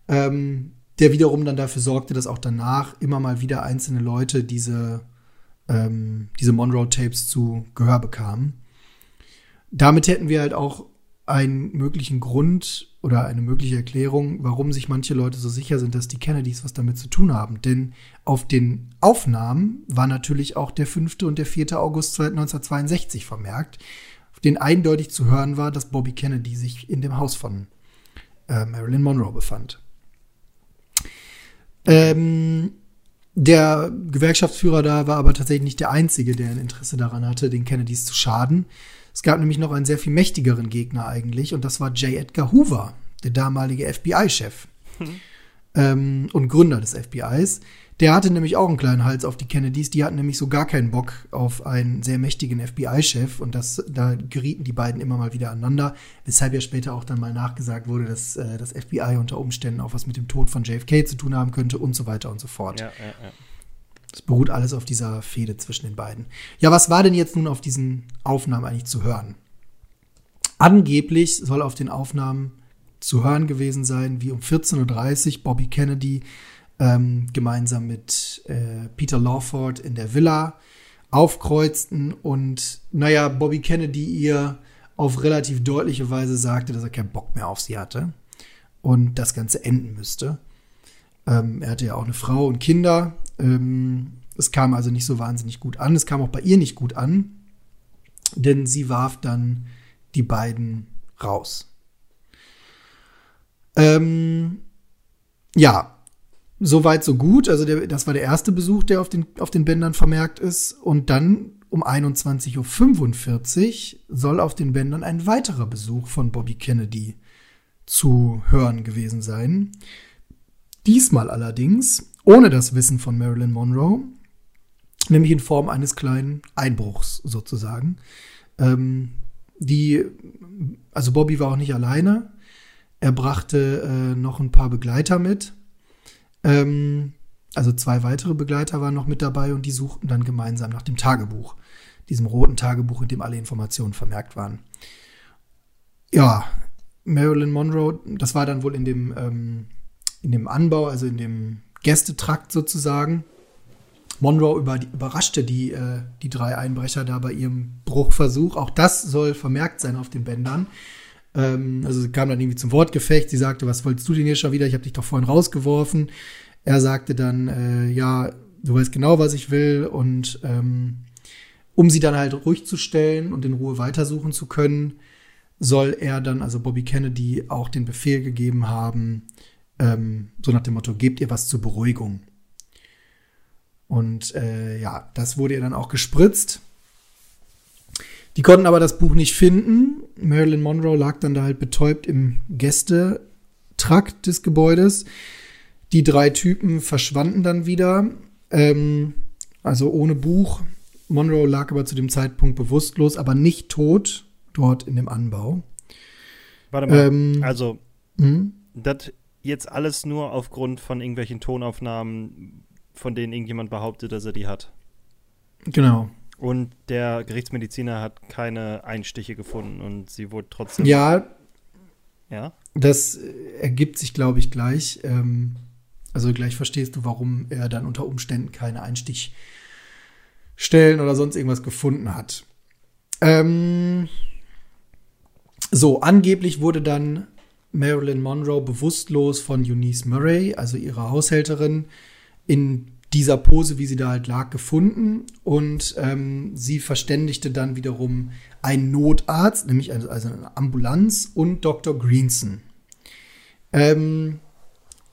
ähm, der wiederum dann dafür sorgte, dass auch danach immer mal wieder einzelne Leute diese, ähm, diese Monroe-Tapes zu Gehör bekamen damit hätten wir halt auch einen möglichen Grund oder eine mögliche Erklärung, warum sich manche Leute so sicher sind, dass die Kennedys was damit zu tun haben. Denn auf den Aufnahmen war natürlich auch der 5. und der 4. August 1962 vermerkt, auf den eindeutig zu hören war, dass Bobby Kennedy sich in dem Haus von äh, Marilyn Monroe befand. Ähm, der Gewerkschaftsführer da war aber tatsächlich nicht der Einzige, der ein Interesse daran hatte, den Kennedys zu schaden. Es gab nämlich noch einen sehr viel mächtigeren Gegner eigentlich und das war J. Edgar Hoover, der damalige FBI-Chef hm. ähm, und Gründer des FBIs. Der hatte nämlich auch einen kleinen Hals auf die Kennedys. Die hatten nämlich so gar keinen Bock auf einen sehr mächtigen FBI-Chef und das, da gerieten die beiden immer mal wieder aneinander, weshalb ja später auch dann mal nachgesagt wurde, dass äh, das FBI unter Umständen auch was mit dem Tod von JFK zu tun haben könnte und so weiter und so fort. Ja, ja, ja. Es beruht alles auf dieser Fehde zwischen den beiden. Ja, was war denn jetzt nun auf diesen Aufnahmen eigentlich zu hören? Angeblich soll auf den Aufnahmen zu hören gewesen sein, wie um 14.30 Uhr Bobby Kennedy ähm, gemeinsam mit äh, Peter Lawford in der Villa aufkreuzten und, naja, Bobby Kennedy ihr auf relativ deutliche Weise sagte, dass er keinen Bock mehr auf sie hatte und das Ganze enden müsste. Ähm, er hatte ja auch eine Frau und Kinder ähm, es kam also nicht so wahnsinnig gut an. Es kam auch bei ihr nicht gut an, denn sie warf dann die beiden raus. Ähm, ja, soweit so gut. Also der, das war der erste Besuch, der auf den, auf den Bändern vermerkt ist. Und dann um 21.45 Uhr soll auf den Bändern ein weiterer Besuch von Bobby Kennedy zu hören gewesen sein. Diesmal allerdings ohne das Wissen von Marilyn Monroe, nämlich in Form eines kleinen Einbruchs sozusagen. Ähm, die, also Bobby war auch nicht alleine. Er brachte äh, noch ein paar Begleiter mit. Ähm, also zwei weitere Begleiter waren noch mit dabei und die suchten dann gemeinsam nach dem Tagebuch, diesem roten Tagebuch, in dem alle Informationen vermerkt waren. Ja, Marilyn Monroe, das war dann wohl in dem, ähm, in dem Anbau, also in dem Gästetrakt sozusagen. Monroe über, überraschte die, äh, die drei Einbrecher da bei ihrem Bruchversuch. Auch das soll vermerkt sein auf den Bändern. Ähm, also sie kam dann irgendwie zum Wortgefecht. Sie sagte, was wolltest du denn hier schon wieder? Ich habe dich doch vorhin rausgeworfen. Er sagte dann, äh, ja, du weißt genau, was ich will. Und ähm, um sie dann halt ruhig zu stellen und in Ruhe weitersuchen zu können, soll er dann, also Bobby Kennedy, auch den Befehl gegeben haben, ähm, so nach dem Motto, gebt ihr was zur Beruhigung. Und äh, ja, das wurde ihr dann auch gespritzt. Die konnten aber das Buch nicht finden. Marilyn Monroe lag dann da halt betäubt im Gästetrakt des Gebäudes. Die drei Typen verschwanden dann wieder, ähm, also ohne Buch. Monroe lag aber zu dem Zeitpunkt bewusstlos, aber nicht tot dort in dem Anbau. Warte mal, ähm, also hm? das jetzt alles nur aufgrund von irgendwelchen Tonaufnahmen, von denen irgendjemand behauptet, dass er die hat. Genau. Und der Gerichtsmediziner hat keine Einstiche gefunden und sie wurde trotzdem. Ja. Ja. Das ergibt sich, glaube ich, gleich. Ähm, also gleich verstehst du, warum er dann unter Umständen keine Einstichstellen oder sonst irgendwas gefunden hat. Ähm, so, angeblich wurde dann Marilyn Monroe bewusstlos von Eunice Murray, also ihrer Haushälterin, in dieser Pose, wie sie da halt lag, gefunden. Und ähm, sie verständigte dann wiederum einen Notarzt, nämlich also, also eine Ambulanz und Dr. Greenson. Ähm,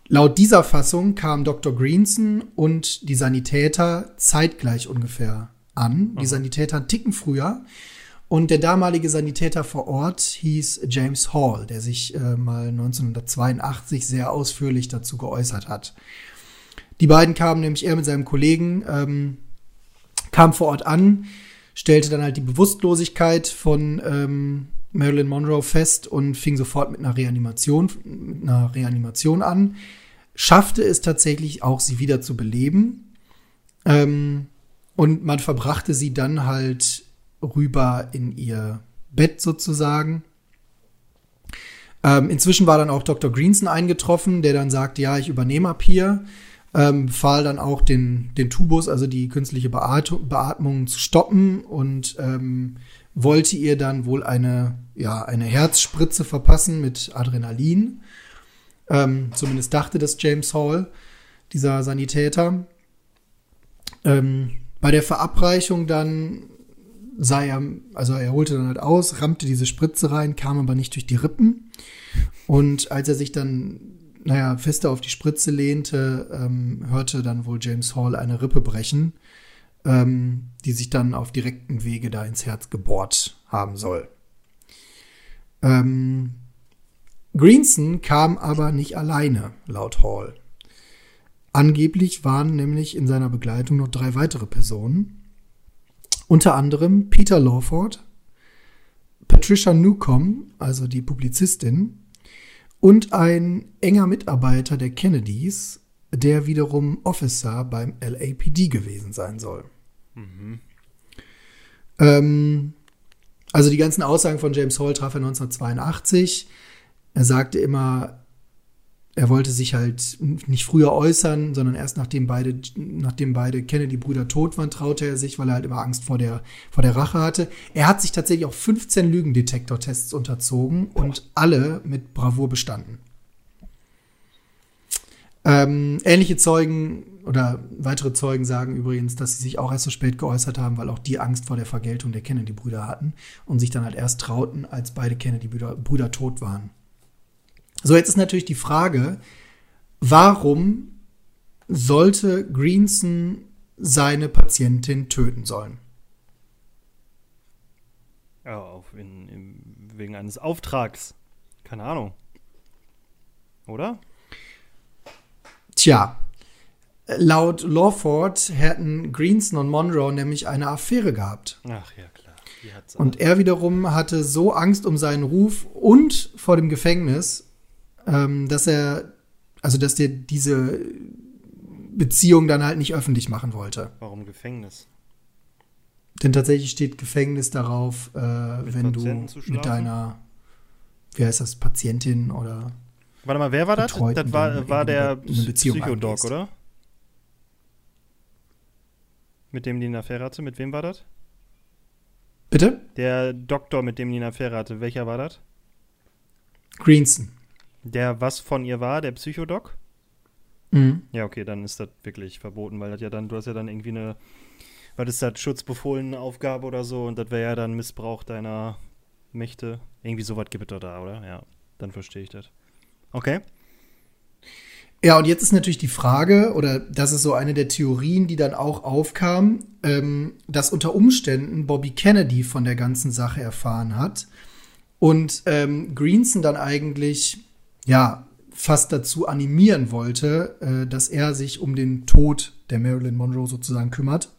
laut dieser Fassung kamen Dr. Greenson und die Sanitäter zeitgleich ungefähr an. Die Sanitäter einen Ticken früher. Und der damalige Sanitäter vor Ort hieß James Hall, der sich äh, mal 1982 sehr ausführlich dazu geäußert hat. Die beiden kamen nämlich, er mit seinem Kollegen, ähm, kam vor Ort an, stellte dann halt die Bewusstlosigkeit von ähm, Marilyn Monroe fest und fing sofort mit einer Reanimation, mit einer Reanimation an, schaffte es tatsächlich auch, sie wieder zu beleben. Ähm, und man verbrachte sie dann halt rüber in ihr Bett sozusagen. Ähm, inzwischen war dann auch Dr. Greenson eingetroffen, der dann sagt, ja, ich übernehme ab hier, ähm, befahl dann auch den, den Tubus, also die künstliche Beatmung, Beatmung zu stoppen und ähm, wollte ihr dann wohl eine, ja, eine Herzspritze verpassen mit Adrenalin. Ähm, zumindest dachte das James Hall, dieser Sanitäter. Ähm, bei der Verabreichung dann sei er, also er holte dann halt aus, rammte diese Spritze rein, kam aber nicht durch die Rippen. Und als er sich dann, naja, fester auf die Spritze lehnte, ähm, hörte dann wohl James Hall eine Rippe brechen, ähm, die sich dann auf direkten Wege da ins Herz gebohrt haben soll. Ähm, Greenson kam aber nicht alleine, laut Hall. Angeblich waren nämlich in seiner Begleitung noch drei weitere Personen. Unter anderem Peter Lawford, Patricia Newcomb, also die Publizistin, und ein enger Mitarbeiter der Kennedys, der wiederum Officer beim LAPD gewesen sein soll. Mhm. Ähm, also die ganzen Aussagen von James Hall traf er 1982. Er sagte immer, er wollte sich halt nicht früher äußern, sondern erst nachdem beide, nachdem beide Kennedy-Brüder tot waren, traute er sich, weil er halt immer Angst vor der, vor der Rache hatte. Er hat sich tatsächlich auch 15 Lügendetektortests unterzogen und alle mit Bravour bestanden. Ähm, ähnliche Zeugen oder weitere Zeugen sagen übrigens, dass sie sich auch erst so spät geäußert haben, weil auch die Angst vor der Vergeltung der Kennedy-Brüder hatten und sich dann halt erst trauten, als beide Kennedy-Brüder tot waren. So, jetzt ist natürlich die Frage, warum sollte Greenson seine Patientin töten sollen? Ja, auf in, in, wegen eines Auftrags. Keine Ahnung. Oder? Tja, laut Lawford hätten Greenson und Monroe nämlich eine Affäre gehabt. Ach ja, klar. Und er wiederum hatte so Angst um seinen Ruf und vor dem Gefängnis, ähm, dass er, also dass der diese Beziehung dann halt nicht öffentlich machen wollte. Warum Gefängnis? Denn tatsächlich steht Gefängnis darauf, äh, wenn Patienten du mit deiner, wie heißt das, Patientin oder. Warte mal, wer war das? Das war, war der Psychodog, oder? Mit dem die eine Affäre hatte? Mit wem war das? Bitte? Der Doktor, mit dem die eine Affäre hatte. Welcher war das? Greenson. Der was von ihr war, der Psychodoc? Mhm. Ja, okay, dann ist das wirklich verboten, weil das ja dann, du hast ja dann irgendwie eine, was ist das, schutzbefohlene Aufgabe oder so und das wäre ja dann Missbrauch deiner Mächte. Irgendwie sowas gibt es doch da, oder? Ja, dann verstehe ich das. Okay. Ja, und jetzt ist natürlich die Frage, oder das ist so eine der Theorien, die dann auch aufkam, ähm, dass unter Umständen Bobby Kennedy von der ganzen Sache erfahren hat und ähm, Greenson dann eigentlich ja, fast dazu animieren wollte, äh, dass er sich um den Tod der Marilyn Monroe sozusagen kümmert.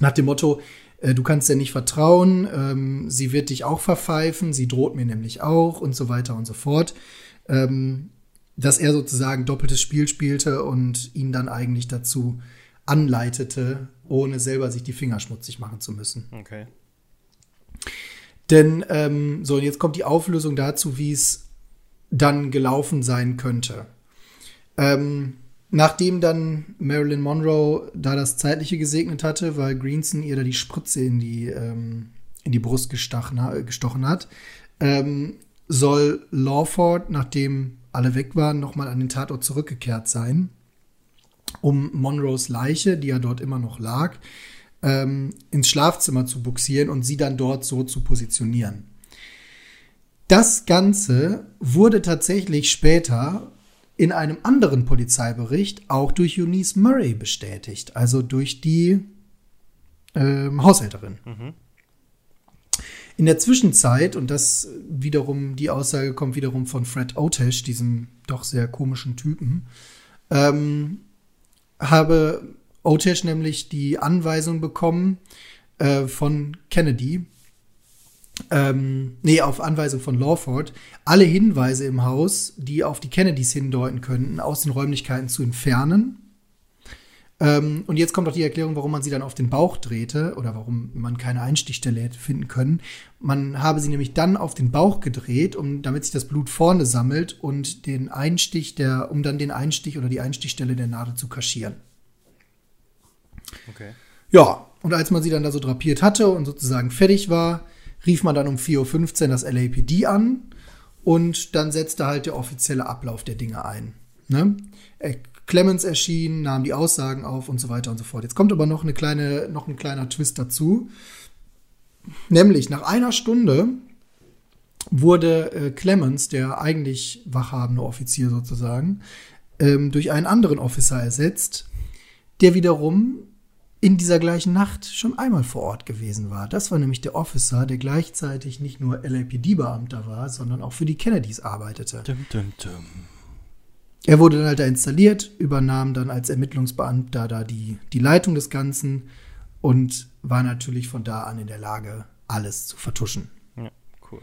Nach dem Motto, äh, du kannst ihr nicht vertrauen, ähm, sie wird dich auch verpfeifen, sie droht mir nämlich auch und so weiter und so fort. Ähm, dass er sozusagen doppeltes Spiel spielte und ihn dann eigentlich dazu anleitete, ohne selber sich die Finger schmutzig machen zu müssen. Okay. Denn, ähm, so, und jetzt kommt die Auflösung dazu, wie es dann gelaufen sein könnte. Ähm, nachdem dann Marilyn Monroe da das Zeitliche gesegnet hatte, weil Greenson ihr da die Spritze in die, ähm, in die Brust gestochen, hat, ähm, soll Lawford, nachdem alle weg waren, nochmal an den Tatort zurückgekehrt sein, um Monroes Leiche, die ja dort immer noch lag, ähm, ins Schlafzimmer zu buxieren und sie dann dort so zu positionieren. Das Ganze wurde tatsächlich später in einem anderen Polizeibericht auch durch Eunice Murray bestätigt, also durch die ähm, Haushälterin. Mhm. In der Zwischenzeit, und das wiederum, die Aussage kommt wiederum von Fred Otesh, diesem doch sehr komischen Typen, ähm, habe Otesh nämlich die Anweisung bekommen äh, von Kennedy, ähm, nee, auf Anweisung von Lawford, alle Hinweise im Haus, die auf die Kennedys hindeuten könnten, aus den Räumlichkeiten zu entfernen. Ähm, und jetzt kommt auch die Erklärung, warum man sie dann auf den Bauch drehte oder warum man keine Einstichstelle hätte finden können. Man habe sie nämlich dann auf den Bauch gedreht, um, damit sich das Blut vorne sammelt und den Einstich der, um dann den Einstich oder die Einstichstelle der Nadel zu kaschieren. Okay. Ja, und als man sie dann da so drapiert hatte und sozusagen fertig war, rief man dann um 4.15 Uhr das LAPD an und dann setzte halt der offizielle Ablauf der Dinge ein. Ne? Äh, Clemens erschien, nahm die Aussagen auf und so weiter und so fort. Jetzt kommt aber noch, eine kleine, noch ein kleiner Twist dazu. Nämlich nach einer Stunde wurde äh, Clemens, der eigentlich wachhabende Offizier sozusagen, ähm, durch einen anderen Officer ersetzt, der wiederum in dieser gleichen Nacht schon einmal vor Ort gewesen war. Das war nämlich der Officer, der gleichzeitig nicht nur LAPD-Beamter war, sondern auch für die Kennedys arbeitete. Dum, dum, dum. Er wurde dann halt da installiert, übernahm dann als Ermittlungsbeamter da die, die Leitung des Ganzen und war natürlich von da an in der Lage, alles zu vertuschen. Ja, cool.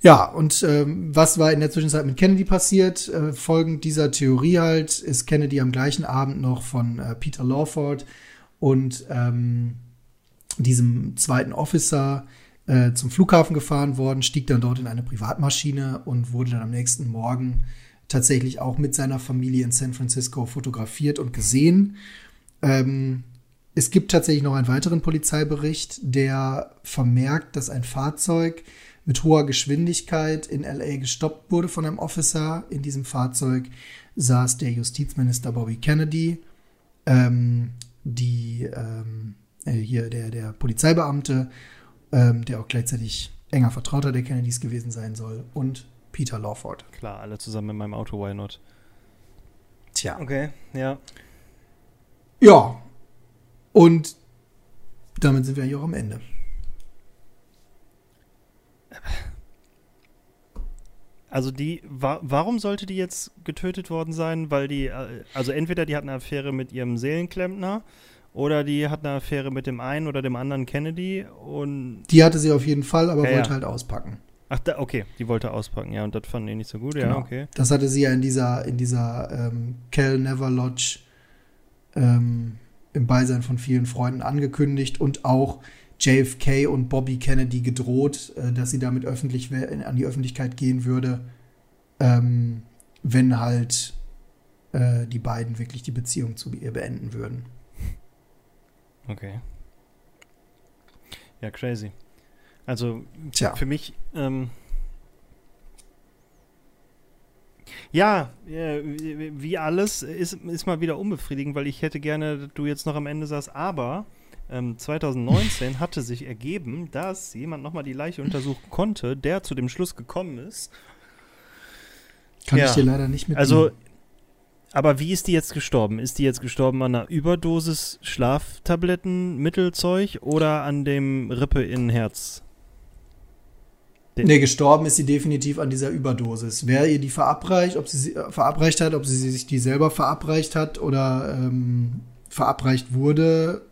Ja, und ähm, was war in der Zwischenzeit mit Kennedy passiert? Äh, folgend dieser Theorie halt ist Kennedy am gleichen Abend noch von äh, Peter Lawford und ähm, diesem zweiten Officer äh, zum Flughafen gefahren worden, stieg dann dort in eine Privatmaschine und wurde dann am nächsten Morgen tatsächlich auch mit seiner Familie in San Francisco fotografiert und gesehen. Ähm, es gibt tatsächlich noch einen weiteren Polizeibericht, der vermerkt, dass ein Fahrzeug mit hoher Geschwindigkeit in LA gestoppt wurde von einem Officer. In diesem Fahrzeug saß der Justizminister Bobby Kennedy. Ähm, die ähm, äh, hier der, der Polizeibeamte, ähm, der auch gleichzeitig enger Vertrauter der Kennedys gewesen sein soll, und Peter Lawford. Klar, alle zusammen in meinem Auto, why not? Tja. Okay, ja. Ja. Und damit sind wir eigentlich auch am Ende. Also die, wa warum sollte die jetzt getötet worden sein? Weil die, äh, also entweder die hat eine Affäre mit ihrem Seelenklempner oder die hat eine Affäre mit dem einen oder dem anderen Kennedy und. Die hatte sie auf jeden Fall, aber ja, wollte ja. halt auspacken. Ach, da, okay, die wollte auspacken, ja, und das fanden die nicht so gut, genau. ja, okay. Das hatte sie ja in dieser, in dieser ähm, Cal Never Lodge ähm, im Beisein von vielen Freunden angekündigt und auch JFK und Bobby Kennedy gedroht, äh, dass sie damit öffentlich an die Öffentlichkeit gehen würde, ähm, wenn halt äh, die beiden wirklich die Beziehung zu ihr beenden würden. Okay. Ja, crazy. Also Tja. für mich. Ähm, ja, wie alles ist, ist mal wieder unbefriedigend, weil ich hätte gerne, dass du jetzt noch am Ende sagst, aber ähm, 2019 hatte sich ergeben, dass jemand nochmal die Leiche untersuchen konnte, der zu dem Schluss gekommen ist. Kann ja. ich dir leider nicht mit. Also, aber wie ist die jetzt gestorben? Ist die jetzt gestorben an einer Überdosis Schlaftabletten, Mittelzeug oder an dem Rippe in Herz? Den nee, gestorben ist sie definitiv an dieser Überdosis. Wer ihr die verabreicht, ob sie sie äh, verabreicht hat, ob sie sich die selber verabreicht hat oder ähm, verabreicht wurde,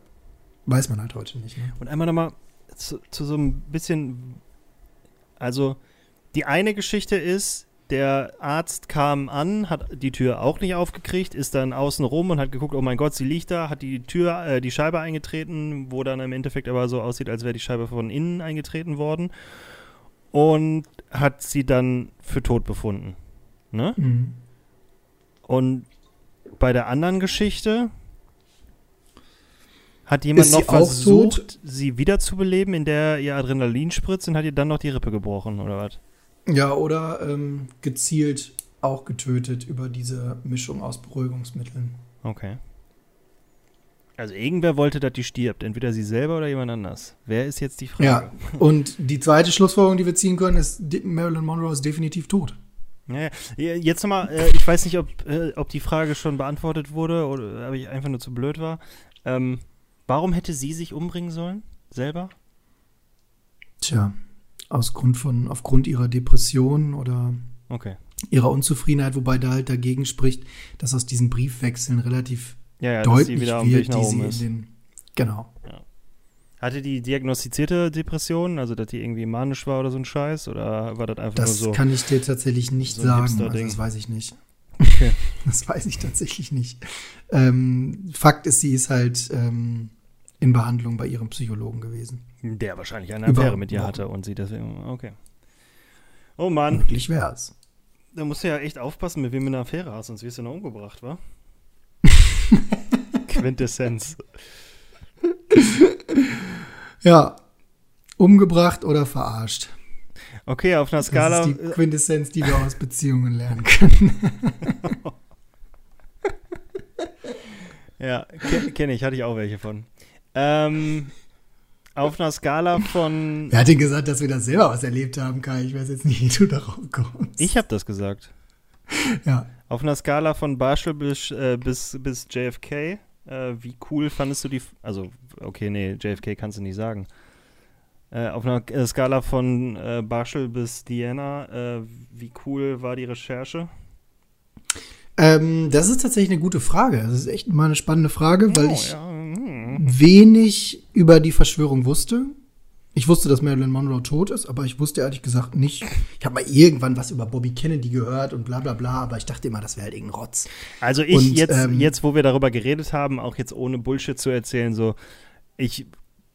Weiß man halt heute nicht. Ne? Und einmal nochmal zu, zu so ein bisschen, also die eine Geschichte ist, der Arzt kam an, hat die Tür auch nicht aufgekriegt, ist dann außen rum und hat geguckt, oh mein Gott, sie liegt da, hat die Tür, äh, die Scheibe eingetreten, wo dann im Endeffekt aber so aussieht, als wäre die Scheibe von innen eingetreten worden. Und hat sie dann für tot befunden. Ne? Mhm. Und bei der anderen Geschichte hat jemand noch versucht, sie wiederzubeleben, in der ihr Adrenalin spritzt und hat ihr dann noch die Rippe gebrochen, oder was? Ja, oder ähm, gezielt auch getötet über diese Mischung aus Beruhigungsmitteln. Okay. Also irgendwer wollte, dass die stirbt. Entweder sie selber oder jemand anders. Wer ist jetzt die Frage? Ja, und die zweite Schlussfolgerung, die wir ziehen können, ist, Marilyn Monroe ist definitiv tot. Ja, ja. Jetzt nochmal, äh, ich weiß nicht, ob, äh, ob die Frage schon beantwortet wurde oder ob ich einfach nur zu blöd war. Ähm, warum hätte sie sich umbringen sollen? Selber? Tja, aus Grund von, aufgrund ihrer Depression oder okay. ihrer Unzufriedenheit, wobei da halt dagegen spricht, dass aus diesen Briefwechseln relativ ja, ja, deutlich wird, die sie in den, genau. Ja. Hatte die diagnostizierte Depression, also dass die irgendwie manisch war oder so ein Scheiß, oder war das einfach das nur so? Das kann ich dir tatsächlich nicht so sagen, also das weiß ich nicht. Okay. Das weiß ich tatsächlich nicht. Ähm, Fakt ist, sie ist halt ähm, in Behandlung bei ihrem Psychologen gewesen. Der wahrscheinlich eine Affäre mit ihr hatte und sie deswegen. Okay. Oh Mann. Möglich wär's. Da musst du ja echt aufpassen, mit wem du eine Affäre hast, sonst wirst du noch umgebracht, wa? Quintessenz. ja. Umgebracht oder verarscht. Okay, auf einer Skala. Das ist die Quintessenz, die wir aus Beziehungen lernen können. ja, kenne kenn ich, hatte ich auch welche von. Ähm, auf einer Skala von. Wer hat denn gesagt, dass wir das selber was erlebt haben, Kai? Ich weiß jetzt nicht, wie du darauf kommst. Ich habe das gesagt. Ja. Auf einer Skala von Barschel bis, äh, bis, bis JFK, äh, wie cool fandest du die. Also, okay, nee, JFK kannst du nicht sagen. Äh, auf einer äh, Skala von äh, Barschel bis Diana, äh, wie cool war die Recherche? Ähm, das ist tatsächlich eine gute Frage. Das ist echt mal eine spannende Frage, weil oh, ich ja. hm. wenig über die Verschwörung wusste. Ich wusste, dass Marilyn Monroe tot ist, aber ich wusste ehrlich gesagt nicht. Ich habe mal irgendwann was über Bobby Kennedy gehört und bla bla bla, aber ich dachte immer, das wäre halt irgendein Rotz. Also ich und, jetzt, ähm, jetzt, wo wir darüber geredet haben, auch jetzt ohne Bullshit zu erzählen, so, ich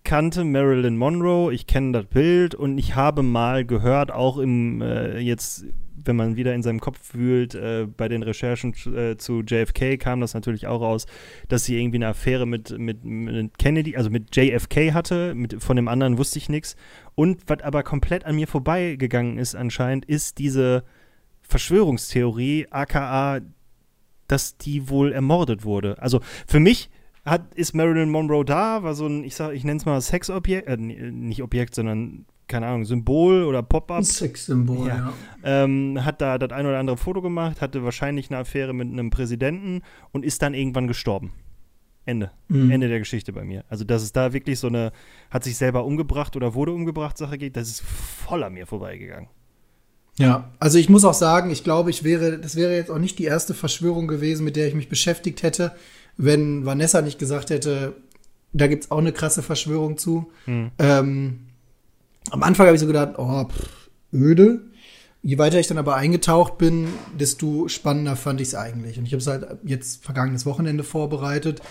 kannte Marilyn Monroe, ich kenne das Bild und ich habe mal gehört, auch im äh, jetzt wenn man wieder in seinem Kopf wühlt, äh, bei den Recherchen äh, zu JFK kam das natürlich auch raus, dass sie irgendwie eine Affäre mit, mit, mit Kennedy, also mit JFK hatte, mit, von dem anderen wusste ich nichts. Und was aber komplett an mir vorbeigegangen ist anscheinend, ist diese Verschwörungstheorie, aka, dass die wohl ermordet wurde. Also für mich hat, ist Marilyn Monroe da, war so ein, ich sag, ich nenne es mal Sexobjekt, äh, nicht Objekt, sondern keine Ahnung, Symbol oder Pop-up. Sexsymbol, ja. ja. Ähm, hat da das ein oder andere Foto gemacht, hatte wahrscheinlich eine Affäre mit einem Präsidenten und ist dann irgendwann gestorben. Ende. Mhm. Ende der Geschichte bei mir. Also, dass es da wirklich so eine, hat sich selber umgebracht oder wurde umgebracht Sache geht, das ist voll an mir vorbeigegangen. Ja, also ich muss auch sagen, ich glaube, ich wäre, das wäre jetzt auch nicht die erste Verschwörung gewesen, mit der ich mich beschäftigt hätte, wenn Vanessa nicht gesagt hätte, da gibt es auch eine krasse Verschwörung zu. Mhm. Ähm, am Anfang habe ich so gedacht, oh, pff, öde. Je weiter ich dann aber eingetaucht bin, desto spannender fand ich es eigentlich. Und ich habe es halt jetzt vergangenes Wochenende vorbereitet.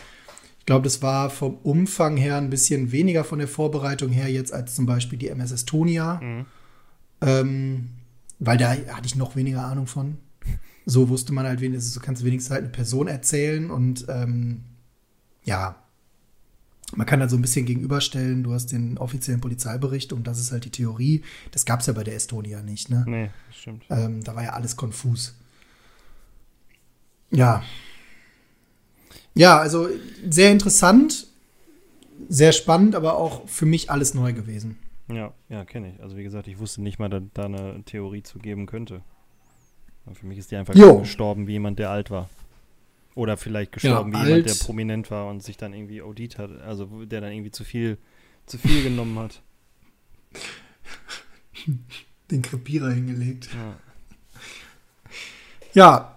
Ich glaube, das war vom Umfang her ein bisschen weniger von der Vorbereitung her jetzt als zum Beispiel die MS Estonia. Mhm. Ähm, weil da hatte ich noch weniger Ahnung von. So wusste man halt wenigstens, du kannst wenigstens halt eine Person erzählen und ähm, ja, man kann dann so ein bisschen gegenüberstellen, du hast den offiziellen Polizeibericht und das ist halt die Theorie. Das gab es ja bei der Estonia nicht, ne? Nee, stimmt. Ähm, da war ja alles konfus. Ja. Ja, also sehr interessant, sehr spannend, aber auch für mich alles neu gewesen. Ja, ja, kenne ich. Also wie gesagt, ich wusste nicht mal, dass da eine Theorie zu geben könnte. Für mich ist die einfach jo. gestorben wie jemand, der alt war. Oder vielleicht gestorben, ja, wie jemand, der prominent war und sich dann irgendwie audit hat, also der dann irgendwie zu viel, zu viel genommen hat. Den Krepierer hingelegt. Ja, ja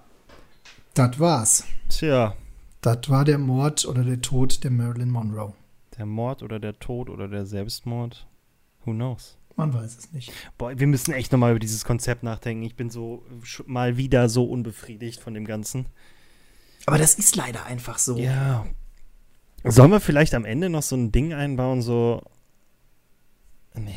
das war's. Tja. Das war der Mord oder der Tod der Marilyn Monroe. Der Mord oder der Tod oder der Selbstmord? Who knows? Man weiß es nicht. Boah, wir müssen echt nochmal über dieses Konzept nachdenken. Ich bin so mal wieder so unbefriedigt von dem Ganzen. Aber das ist leider einfach so. Ja. Sollen wir vielleicht am Ende noch so ein Ding einbauen, so. Nee.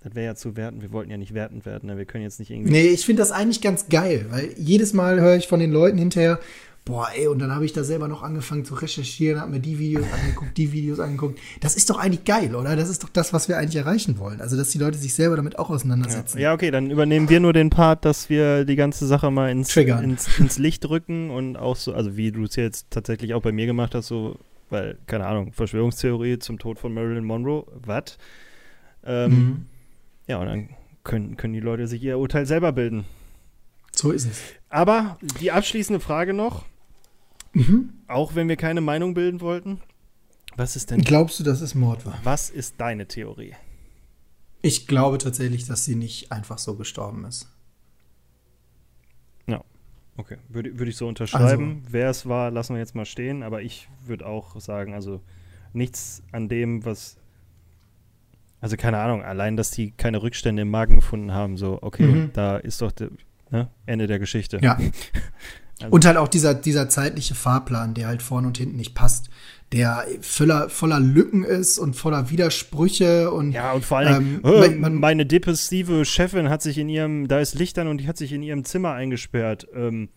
Das wäre ja zu werten. Wir wollten ja nicht wertend werden. Ne? Wir können jetzt nicht irgendwie. Nee, ich finde das eigentlich ganz geil, weil jedes Mal höre ich von den Leuten hinterher, boah, ey, und dann habe ich da selber noch angefangen zu recherchieren, habe mir die Videos angeguckt, die Videos angeguckt. Das ist doch eigentlich geil, oder? Das ist doch das, was wir eigentlich erreichen wollen. Also, dass die Leute sich selber damit auch auseinandersetzen. Ja, ja okay, dann übernehmen wir nur den Part, dass wir die ganze Sache mal ins, ins, ins, Licht rücken und auch so, also wie du es jetzt tatsächlich auch bei mir gemacht hast, so, weil, keine Ahnung, Verschwörungstheorie zum Tod von Marilyn Monroe, was? Ähm, mhm. Ja, und dann können, können die Leute sich ihr Urteil selber bilden. So ist es. Aber die abschließende Frage noch. Mhm. Auch wenn wir keine Meinung bilden wollten. Was ist denn. Glaubst du, dass es Mord war? Was ist deine Theorie? Ich glaube tatsächlich, dass sie nicht einfach so gestorben ist. Ja, okay. Würde, würde ich so unterschreiben. Also, Wer es war, lassen wir jetzt mal stehen. Aber ich würde auch sagen, also nichts an dem, was. Also keine Ahnung, allein, dass die keine Rückstände im Magen gefunden haben, so, okay, mhm. da ist doch ne, Ende der Geschichte. Ja. Also und halt auch dieser, dieser zeitliche Fahrplan, der halt vorne und hinten nicht passt, der voller, voller Lücken ist und voller Widersprüche und ja und vor allem ähm, oh, meine depressive Chefin hat sich in ihrem da ist Licht an und die hat sich in ihrem Zimmer eingesperrt ähm,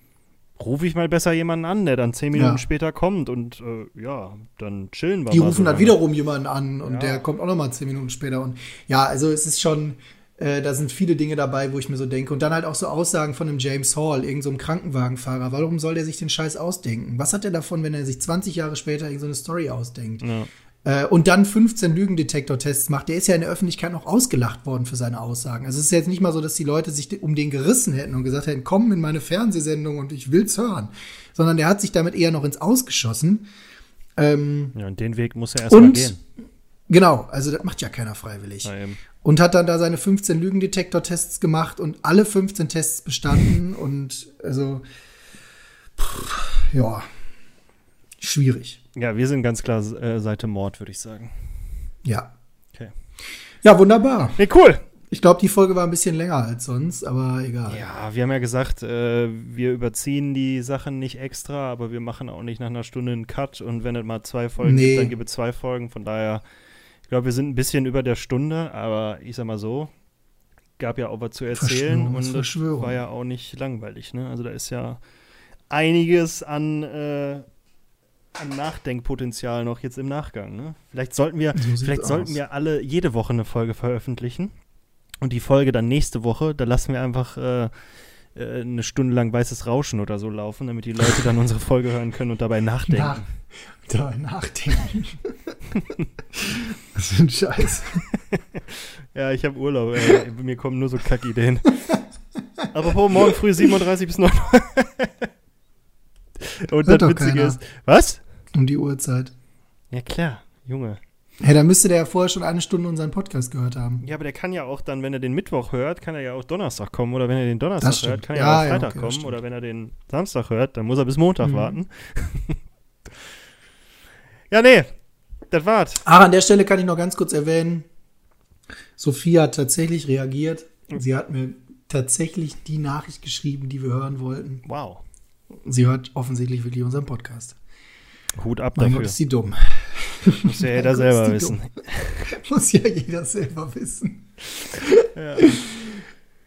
rufe ich mal besser jemanden an der dann zehn Minuten ja. später kommt und äh, ja dann chillen wir die rufen so dann wiederum jemanden an und ja. der kommt auch noch mal zehn Minuten später und ja also es ist schon äh, da sind viele Dinge dabei, wo ich mir so denke. Und dann halt auch so Aussagen von einem James Hall, irgendeinem so Krankenwagenfahrer. Warum soll der sich den Scheiß ausdenken? Was hat er davon, wenn er sich 20 Jahre später irgendeine so Story ausdenkt? Ja. Äh, und dann 15 Lügendetektor-Tests macht. Der ist ja in der Öffentlichkeit noch ausgelacht worden für seine Aussagen. Also es ist jetzt nicht mal so, dass die Leute sich um den gerissen hätten und gesagt hätten, komm in meine Fernsehsendung und ich will's hören. Sondern der hat sich damit eher noch ins Ausgeschossen. Ähm, ja, und den Weg muss er erstmal gehen. Genau, also das macht ja keiner freiwillig. Ja, und hat dann da seine 15 Lügendetektor-Tests gemacht und alle 15 Tests bestanden und also pff, ja, schwierig. Ja, wir sind ganz klar äh, Seite Mord, würde ich sagen. Ja. Okay. Ja, wunderbar. Nee, cool. Ich glaube, die Folge war ein bisschen länger als sonst, aber egal. Ja, wir haben ja gesagt, äh, wir überziehen die Sachen nicht extra, aber wir machen auch nicht nach einer Stunde einen Cut und wenn es mal zwei Folgen nee. gibt, dann gibt es zwei Folgen. Von daher ich glaube, wir sind ein bisschen über der Stunde, aber ich sag mal so, gab ja auch was zu erzählen und es war ja auch nicht langweilig. Ne? Also da ist ja einiges an, äh, an Nachdenkpotenzial noch jetzt im Nachgang. Ne? Vielleicht sollten wir, so vielleicht sollten wir alle jede Woche eine Folge veröffentlichen und die Folge dann nächste Woche, da lassen wir einfach äh, äh, eine Stunde lang weißes Rauschen oder so laufen, damit die Leute dann unsere Folge hören können und dabei nachdenken. Nach, dabei nachdenken. Was für ein Scheiß. ja, ich habe Urlaub, ey. Mir kommen nur so Kackideen. Apropos, morgen früh 37 bis 9 Und Hört das Witzige ist. Was? Um die Uhrzeit. Ja, klar, Junge. Hey, da müsste der ja vorher schon eine Stunde unseren Podcast gehört haben. Ja, aber der kann ja auch dann, wenn er den Mittwoch hört, kann er ja auch Donnerstag kommen. Oder wenn er den Donnerstag hört, kann er ja, auch Freitag ja, okay, kommen. Oder wenn er den Samstag hört, dann muss er bis Montag mhm. warten. ja, nee, das war's. Ach, an der Stelle kann ich noch ganz kurz erwähnen, Sophia hat tatsächlich reagiert. Sie hat mir tatsächlich die Nachricht geschrieben, die wir hören wollten. Wow. Sie hört offensichtlich wirklich unseren Podcast. Hut ab mein dafür. Gott, ist sie dumm. Muss ja jeder selber wissen. Muss ja jeder selber wissen. Ja.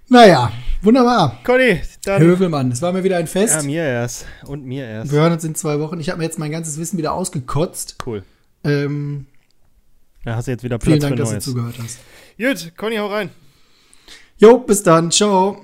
Naja, wunderbar. Conny, dann. Hövelmann, es war mir wieder ein Fest. Ja, mir erst. Und mir erst. Wir hören uns in zwei Wochen. Ich habe mir jetzt mein ganzes Wissen wieder ausgekotzt. Cool. Ähm, da hast du jetzt wieder Platz Vielen Dank, dass du zugehört hast. Gut, Conny, hau rein. Jo, bis dann. Ciao.